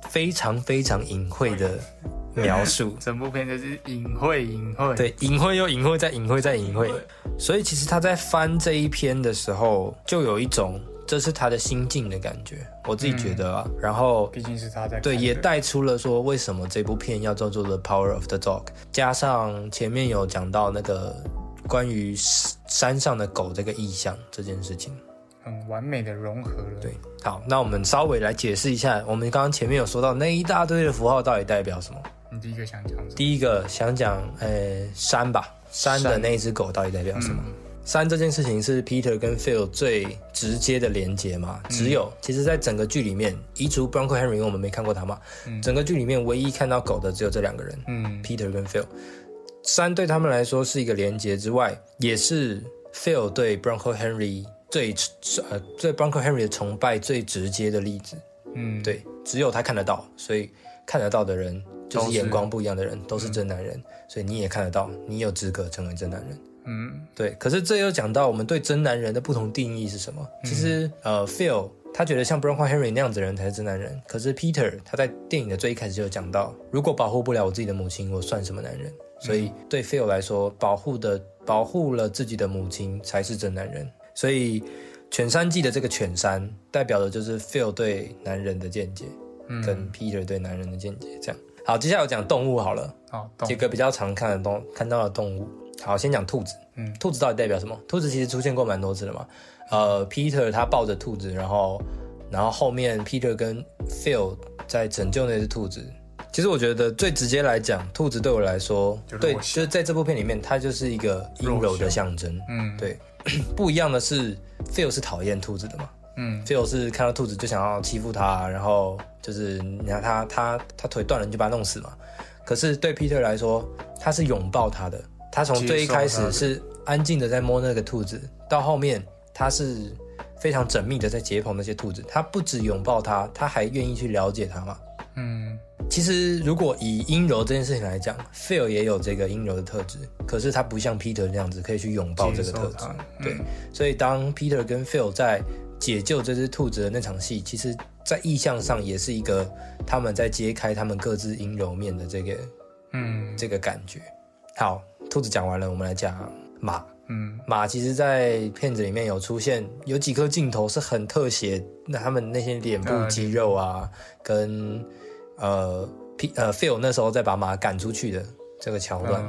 非常非常隐晦的描述。整部片就是隐晦隐晦，对，隐晦又隐晦再隐晦再隐晦。所以其实他在翻这一篇的时候，就有一种这是他的心境的感觉。我自己觉得啊，然后毕竟是他在对，也带出了说为什么这部片要叫做 the power of the dog，加上前面有讲到那个。关于山上的狗这个意象这件事情，很完美的融合了。对，好，那我们稍微来解释一下，我们刚刚前面有说到那一大堆的符号到底代表什么？你第一个想讲？第一个想讲，呃，山吧，山的那只狗到底代表什么？山这件事情是 Peter 跟 Phil 最直接的连接嘛？只有其实，在整个剧里面，移除 Bronco Henry，因为我们没看过他嘛，整个剧里面唯一看到狗的只有这两个人，嗯，Peter 跟 Phil。山对他们来说是一个连接之外，也是 Phil 对 Bronco Henry 最呃对 Bronco Henry 的崇拜最直接的例子。嗯，对，只有他看得到，所以看得到的人就是眼光不一样的人，都是真男人，所以你也看得到，你有资格成为真男人。嗯，对。可是这又讲到我们对真男人的不同定义是什么？其实，呃，Phil 他觉得像 Bronco Henry 那样子的人才是真男人。可是 Peter 他在电影的最一开始就有讲到，如果保护不了我自己的母亲，我算什么男人？所以对 Phil 来说，保护的保护了自己的母亲才是真男人。所以犬山记的这个犬山代表的就是 Phil 对男人的见解，嗯跟 Peter 对男人的见解。这样好，接下来我讲动物好了。好，几个比较常看的动看到的动物。好，先讲兔子。嗯，兔子到底代表什么？兔子其实出现过蛮多次的嘛。呃，Peter 他抱着兔子，然后，然后后面 Peter 跟 Phil 在拯救那只兔子。其实我觉得最直接来讲，兔子对我来说，对，就是在这部片里面，它就是一个阴柔的象征。嗯，对。不一样的是，Phil 是讨厌兔子的嘛。嗯，Phil 是看到兔子就想要欺负它，然后就是你看他他他腿断了，你就把它弄死嘛。可是对 Peter 来说，他是拥抱它的。他从最一开始是安静的在摸那个兔子，到后面他是非常缜密的在解剖那些兔子。他不止拥抱它，他还愿意去了解它嘛？嗯，其实如果以阴柔这件事情来讲，Phil 也有这个阴柔的特质，可是他不像 Peter 那样子可以去拥抱这个特质。对，所以当 Peter 跟 Phil 在解救这只兔子的那场戏，其实在意象上也是一个他们在揭开他们各自阴柔面的这个，嗯，这个感觉。好。兔子讲完了，我们来讲马。嗯，马其实，在片子里面有出现，有几颗镜头是很特写，那他们那些脸部肌肉啊，跟呃 P 呃 Phil 那时候再把马赶出去的这个桥段。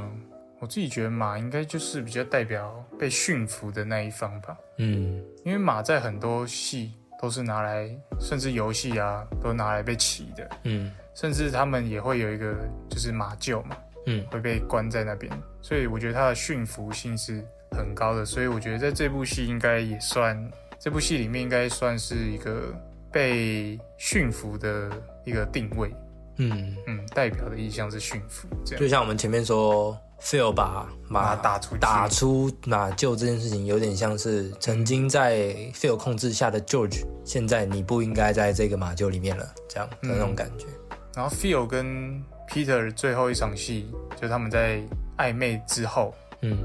我自己觉得马应该就是比较代表被驯服的那一方吧。嗯，因为马在很多戏都是拿来，甚至游戏啊，都拿来被骑的。嗯，甚至他们也会有一个就是马厩嘛。嗯，会被关在那边，所以我觉得它的驯服性是很高的，所以我觉得在这部戏应该也算，这部戏里面应该算是一个被驯服的一个定位。嗯嗯，代表的意象是驯服，这样。就像我们前面说，Phil 把马打出打出马厩这件事情，有点像是曾经在 Phil 控制下的 George，现在你不应该在这个马厩里面了，这样的那种感觉。然后 Phil 跟 Peter 最后一场戏，就他们在暧昧之后，嗯，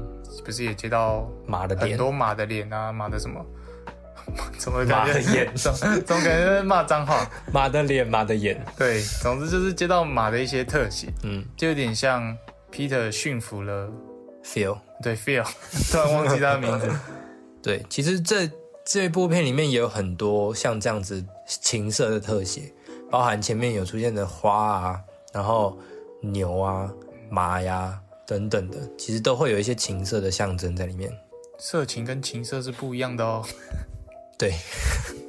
不是也接到马的很多马的脸啊，马的什么，怎么马的眼，总总感觉在骂脏话，马的脸，马的眼，对，总之就是接到马的一些特写，嗯，就有点像 Peter 驯服了 Phil，对 Phil，突然忘记他的名字，对，其实这这部片里面也有很多像这样子情色的特写，包含前面有出现的花啊。然后牛啊、马呀等等的，其实都会有一些情色的象征在里面。色情跟情色是不一样的哦。对。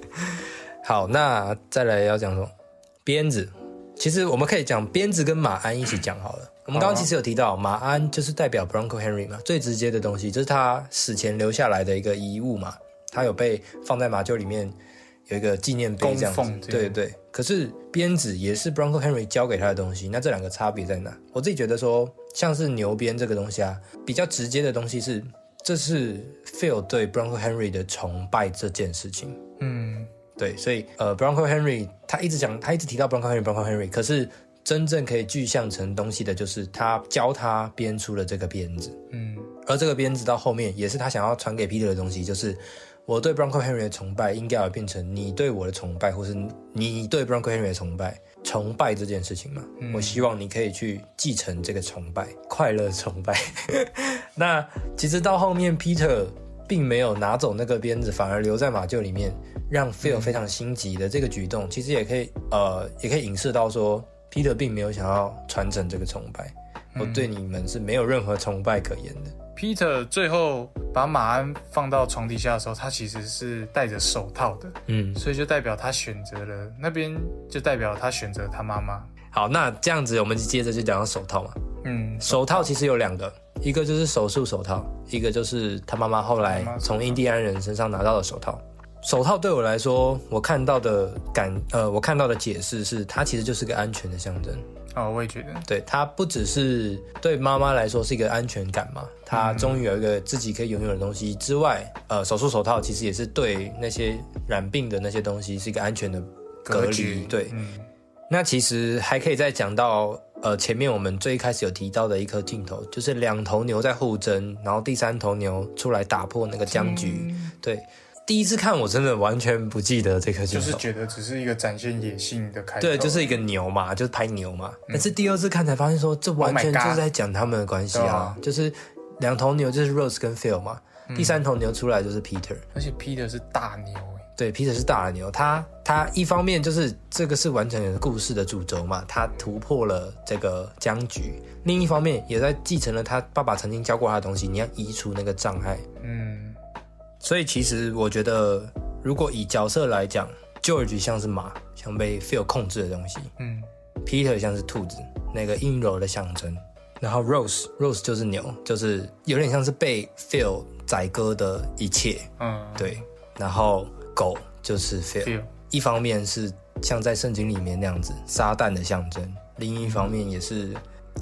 好，那再来要讲什么？鞭子。其实我们可以讲鞭子跟马鞍一起讲好了。我们刚刚其实有提到，马鞍就是代表 Bronco Henry 嘛，最直接的东西，就是他死前留下来的一个遗物嘛。他有被放在马厩里面。有一个纪念碑这样子，对对。可是鞭子也是 Bronco Henry 教给他的东西，那这两个差别在哪？我自己觉得说，像是牛鞭这个东西啊，比较直接的东西是，这是 Phil 对 Bronco Henry 的崇拜这件事情。嗯，对，所以呃，Bronco Henry 他一直讲，他一直提到 Bronco Henry，Bronco Henry，可是真正可以具象成东西的，就是他教他编出了这个鞭子。嗯，而这个鞭子到后面也是他想要传给 Peter 的东西，就是。我对 Bronco Henry 的崇拜应该要变成你对我的崇拜，或是你对 Bronco Henry 的崇拜。崇拜这件事情嘛，我希望你可以去继承这个崇拜，快乐崇拜。那其实到后面，Peter 并没有拿走那个鞭子，反而留在马厩里面，让 Phil 非常心急的这个举动，其实也可以呃，也可以影射到说，Peter 并没有想要传承这个崇拜。我对你们是没有任何崇拜可言的。Peter 最后把马鞍放到床底下的时候，他其实是戴着手套的，嗯，所以就代表他选择了那边，就代表他选择他妈妈。好，那这样子我们接着就讲到手套嘛，嗯，手套其实有两个，一个就是手术手套，一个就是他妈妈后来从印第安人身上拿到的手套。手套对我来说，我看到的感，呃，我看到的解释是，它其实就是个安全的象征。哦，我也觉得，对，它不只是对妈妈来说是一个安全感嘛，她终于有一个自己可以拥有的东西之外，呃，手术手套其实也是对那些染病的那些东西是一个安全的隔离。对，那其实还可以再讲到，呃，前面我们最开始有提到的一颗镜头，就是两头牛在互争，然后第三头牛出来打破那个僵局，对。第一次看我真的完全不记得这颗镜头，就是觉得只是一个展现野性的开对，就是一个牛嘛，就是拍牛嘛。但是第二次看才发现说，这完全就是在讲他们的关系啊，就是两头牛就是 Rose 跟 Phil 嘛，第三头牛出来就是 Peter，而且 Peter 是大牛。对，Peter 是大牛，他他一方面就是这个是完成故事的主轴嘛，他突破了这个僵局，另一方面也在继承了他爸爸曾经教过他的东西，你要移除那个障碍，嗯。所以其实我觉得，如果以角色来讲，George 像是马，像被 Phil 控制的东西，嗯，Peter 像是兔子，那个阴柔的象征，然后 Rose，Rose 就是牛，就是有点像是被 Phil 宰割的一切，嗯，对，然后狗就是 Phil，一方面是像在圣经里面那样子撒旦的象征，另一方面也是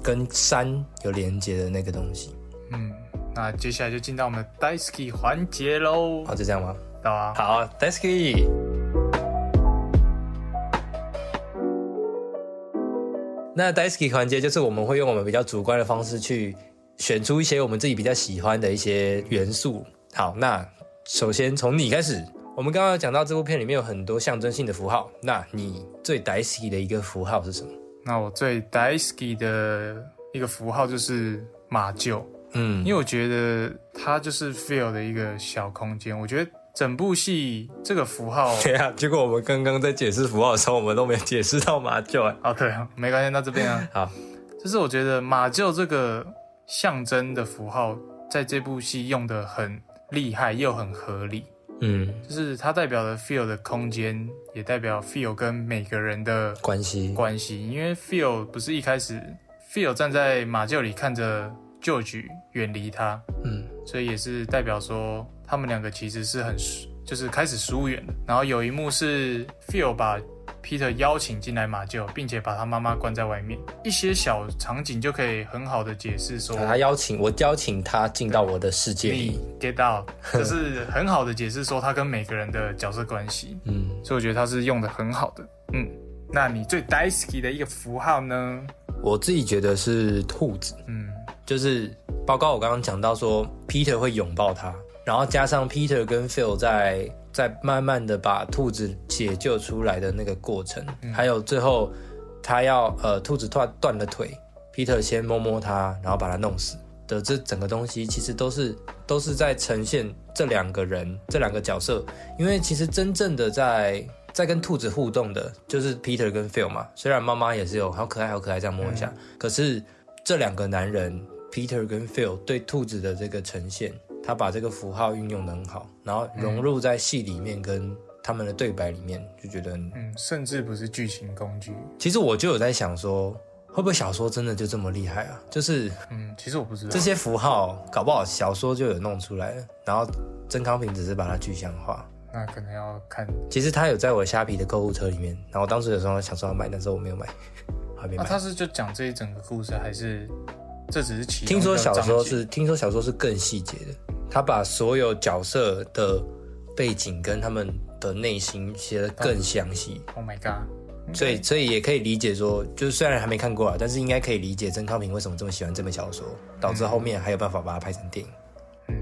跟山有连接的那个东西，嗯。那接下来就进到我们的 Daisy 环节喽。好，就这样吗？好啊。好，Daisy。那 Daisy 环节就是我们会用我们比较主观的方式去选出一些我们自己比较喜欢的一些元素。好，那首先从你开始。我们刚刚讲到这部片里面有很多象征性的符号，那你最 Daisy 的一个符号是什么？那我最 Daisy 的一个符号就是马厩。嗯，因为我觉得它就是 feel 的一个小空间。我觉得整部戏这个符号，对啊，结果我们刚刚在解释符号的时候，我们都没解释到马厩啊。哦，对，没关系，那这边啊，好，就是我觉得马厩这个象征的符号，在这部戏用的很厉害又很合理。嗯，就是它代表了 feel 的空间，也代表 feel 跟每个人的关系关系。因为 feel 不是一开始 feel 站在马厩里看着。旧局远离他，嗯，所以也是代表说他们两个其实是很就是开始疏远的。然后有一幕是 Phil 把 Peter 邀请进来马厩，并且把他妈妈关在外面。一些小场景就可以很好的解释说，他邀请我邀请他进到我的世界里，get out，，就是很好的解释说他跟每个人的角色关系。嗯，所以我觉得他是用的很好的。嗯，那你最 Daisy 的一个符号呢？我自己觉得是兔子。嗯。就是包括我刚刚讲到说，Peter 会拥抱他，然后加上 Peter 跟 Phil 在在慢慢的把兔子解救出来的那个过程，还有最后他要呃兔子突然断了腿，Peter 先摸摸它，然后把它弄死。的这整个东西，其实都是都是在呈现这两个人这两个角色，因为其实真正的在在跟兔子互动的就是 Peter 跟 Phil 嘛，虽然妈妈也是有好可爱好可爱这样摸一下，可是这两个男人。Peter 跟 Phil 对兔子的这个呈现，他把这个符号运用的很好，然后融入在戏里面跟他们的对白里面，就觉得嗯，甚至不是剧情工具。其实我就有在想说，会不会小说真的就这么厉害啊？就是嗯，其实我不知道这些符号，搞不好小说就有弄出来了，然后曾康平只是把它具象化。那可能要看。其实他有在我虾皮的购物车里面，然后当时有时候想说要买，但是我没有买，还没买。他是就讲这一整个故事，还是？这只是其听说小说是听说小说是更细节的，他把所有角色的背景跟他们的内心写得更详细。Oh my god！所以所以也可以理解说，就是虽然还没看过啊，但是应该可以理解曾康平为什么这么喜欢这本小说，导致后面还有办法把它拍成电影。嗯，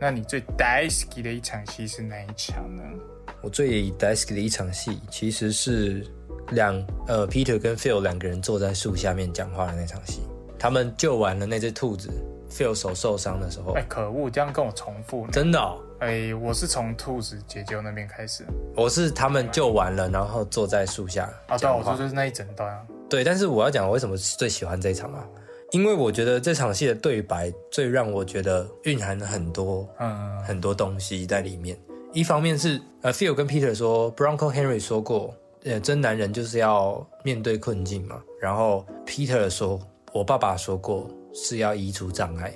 那你最 daisy 的一场戏是哪一场呢？我最 daisy 的一场戏其实是两呃 Peter 跟 Phil 两个人坐在树下面讲话的那场戏。他们救完了那只兔子，Phil 手受伤的时候，哎，可恶，这样跟我重复，真的，哎，我是从兔子解救那边开始，我是他们救完了，然后坐在树下，啊，对，我说就是那一整段，对，但是我要讲我为什么最喜欢这一场啊，因为我觉得这场戏的对白最让我觉得蕴含了很多，嗯，很多东西在里面，一方面是呃，Phil 跟 Peter 说，Bronco Henry 说过，呃，真男人就是要面对困境嘛，然后 Peter 说。我爸爸说过是要移除障碍，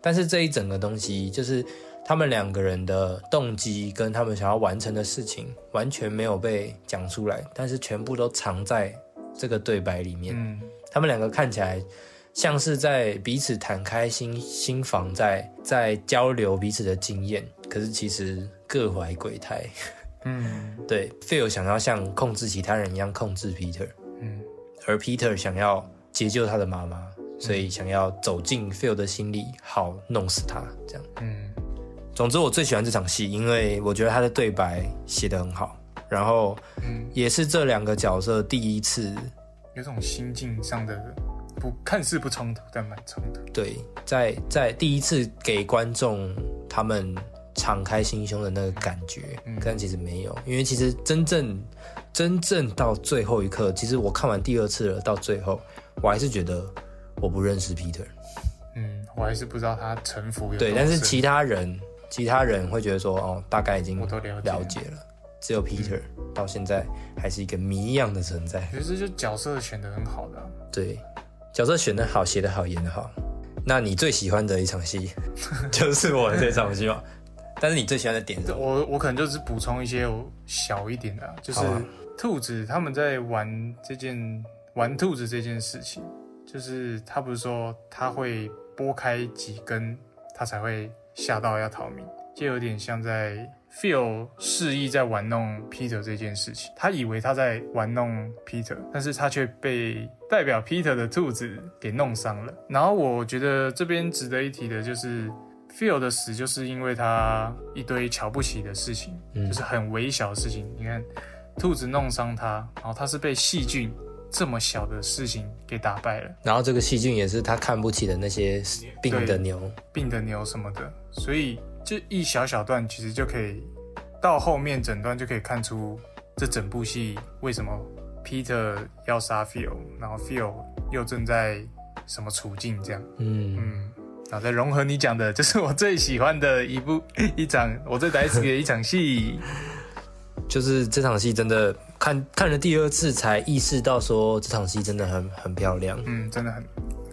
但是这一整个东西，就是他们两个人的动机跟他们想要完成的事情，完全没有被讲出来，但是全部都藏在这个对白里面。嗯，他们两个看起来像是在彼此坦开心心房，在在交流彼此的经验，可是其实各怀鬼胎。嗯，对，Phil 想要像控制其他人一样控制 Peter，嗯，而 Peter 想要解救他的妈妈，所以想要走进 Phil 的心里，好弄死他，这样。嗯，总之我最喜欢这场戏，因为我觉得他的对白写得很好，然后，嗯，也是这两个角色第一次有种心境上的不看似不冲突，但蛮冲突。对，在在第一次给观众他们。敞开心胸的那个感觉，但其实没有，因为其实真正真正到最后一刻，其实我看完第二次了，到最后我还是觉得我不认识 Peter。嗯，我还是不知道他城府有对，但是其他人其他人会觉得说，哦，大概已经我都了解了，只有 Peter 到现在还是一个谜一样的存在。其实就角色选的很好的，对，角色选的好，写的好，演的好。那你最喜欢的一场戏，就是我这场戏吗？但是你最喜欢的点，我我可能就是补充一些小一点的，就是兔子他们在玩这件玩兔子这件事情，就是他不是说他会拨开几根，他才会吓到要逃命，就有点像在 feel 示意在玩弄 Peter 这件事情，他以为他在玩弄 Peter，但是他却被代表 Peter 的兔子给弄伤了。然后我觉得这边值得一提的就是。Phil 的死就是因为他一堆瞧不起的事情，就是很微小的事情。你看，兔子弄伤他，然后他是被细菌这么小的事情给打败了。然后这个细菌也是他看不起的那些病的牛、病的牛什么的。所以就一小小段，其实就可以到后面整段就可以看出这整部戏为什么 Peter 要杀 Phil，然后 Phil 又正在什么处境这样。嗯嗯。好，再融合你讲的，这是我最喜欢的一部一场，我最大 S 的一场戏，就是这场戏真的看看了第二次才意识到，说这场戏真的很很漂亮，嗯，真的很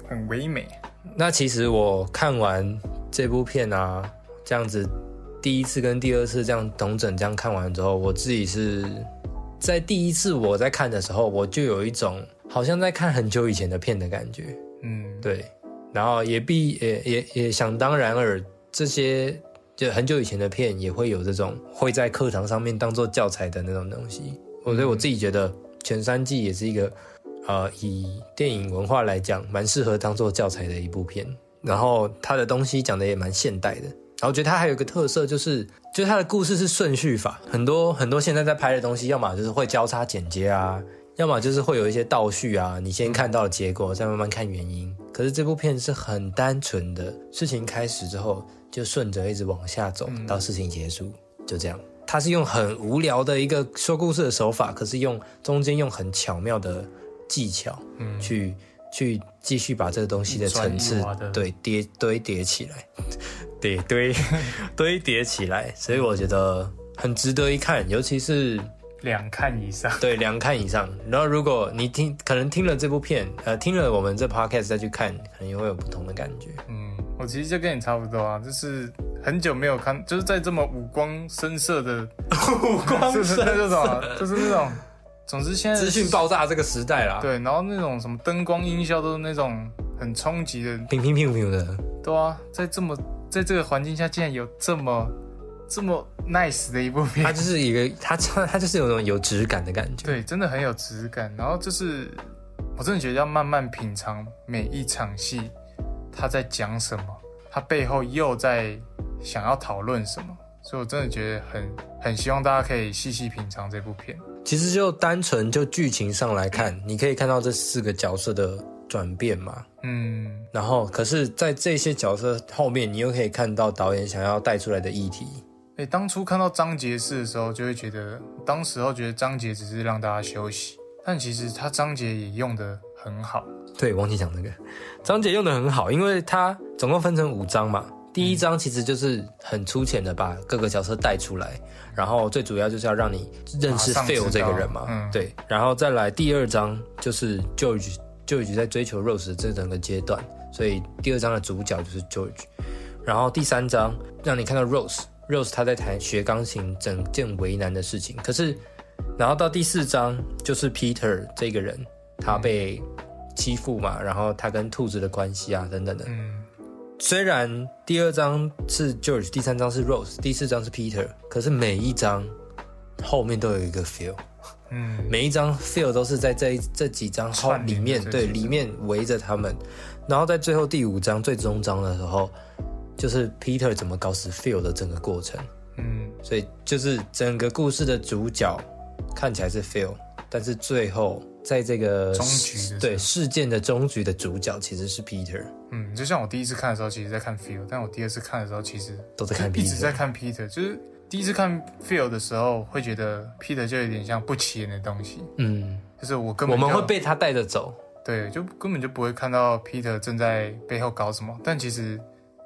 很唯美。那其实我看完这部片啊，这样子第一次跟第二次这样同整这样看完之后，我自己是在第一次我在看的时候，我就有一种好像在看很久以前的片的感觉，嗯，对。然后也必也也也想当然尔，这些就很久以前的片也会有这种会在课堂上面当做教材的那种东西。所以我自己觉得《前三季》也是一个，呃，以电影文化来讲，蛮适合当做教材的一部片。然后它的东西讲的也蛮现代的。然后觉得它还有一个特色，就是就是它的故事是顺序法，很多很多现在在拍的东西，要么就是会交叉剪接啊。要么就是会有一些倒叙啊，你先看到结果，再慢慢看原因。可是这部片是很单纯的，事情开始之后就顺着一直往下走到事情结束，就这样。它是用很无聊的一个说故事的手法，可是用中间用很巧妙的技巧，嗯，去去继续把这个东西的层次对叠堆叠起来，叠堆 堆叠起来，所以我觉得很值得一看，尤其是。两看以上，对，两看以上。然后如果你听，可能听了这部片，呃，听了我们这 podcast 再去看，可能也会有不同的感觉。嗯，我其实就跟你差不多啊，就是很久没有看，就是在这么五光深色的五光 深色这种，就是那种，总之现在资讯爆炸这个时代啦。对，然后那种什么灯光音效都是那种很冲击的，平平平平的。对啊，在这么在这个环境下，竟然有这么。这么 nice 的一部片，它就是一个，它它就是有种有质感的感觉。对，真的很有质感。然后就是，我真的觉得要慢慢品尝每一场戏，他在讲什么，他背后又在想要讨论什么。所以我真的觉得很很希望大家可以细细品尝这部片。其实就单纯就剧情上来看，你可以看到这四个角色的转变嘛。嗯。然后，可是在这些角色后面，你又可以看到导演想要带出来的议题。哎，当初看到张杰士的时候，就会觉得，当时候觉得张杰只是让大家休息，但其实他张杰也用的很好。对，忘记讲那个，张杰用的很好，因为他总共分成五章嘛。第一章其实就是很粗浅的把各个角色带出来，然后最主要就是要让你认识 Phil 这个人嘛。嗯，对，然后再来第二章就是 George，George 在追求 Rose 这整个阶段，所以第二章的主角就是 George。然后第三章让你看到 Rose，Rose 他在谈学钢琴整件为难的事情。可是，然后到第四章就是 Peter 这个人，他被欺负嘛，然后他跟兔子的关系啊等等的。嗯。虽然第二章是 George，第三章是 Rose，第四章是 Peter，可是每一章后面都有一个 feel。嗯。每一张 feel 都是在这这几张后里面，对，里面围着他们。然后在最后第五章最终章的时候，就是 Peter 怎么搞死 feel 的整个过程。嗯，所以就是整个故事的主角看起来是 feel，但是最后在这个终局对事件的终局的主角其实是 Peter。嗯，就像我第一次看的时候，其实在看 Phil，但我第二次看的时候，其实都在看 Peter，一直在看 Peter。就是第一次看 Phil 的时候，会觉得 Peter 就有点像不起眼的东西。嗯，就是我根本我们会被他带着走。对，就根本就不会看到 Peter 正在背后搞什么。但其实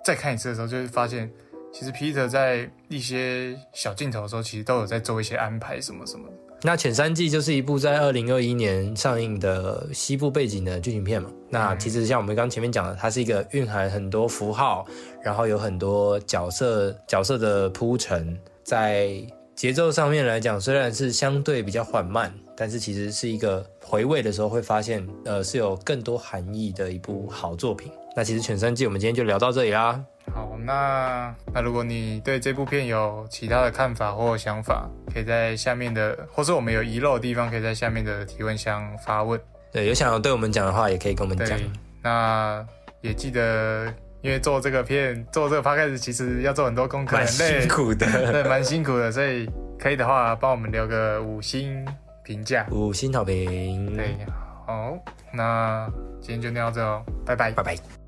再看一次的时候，就会发现，其实 Peter 在一些小镜头的时候，其实都有在做一些安排，什么什么的。那《犬三记》就是一部在二零二一年上映的西部背景的剧情片嘛。那其实像我们刚前面讲的，它是一个蕴含很多符号，然后有很多角色角色的铺陈，在节奏上面来讲，虽然是相对比较缓慢。但是其实是一个回味的时候会发现，呃，是有更多含义的一部好作品。那其实《犬三季》我们今天就聊到这里啦。好，那那如果你对这部片有其他的看法或想法，可以在下面的，或是我们有遗漏的地方，可以在下面的提问箱发问。对，有想要对我们讲的话，也可以跟我们讲。那也记得，因为做这个片，做这个 p 开始，其实要做很多功课，很辛苦的，对，蛮辛苦的。所以可以的话，帮我们留个五星。评价五星好评，对，好，那今天就聊到这哦，拜拜，拜拜。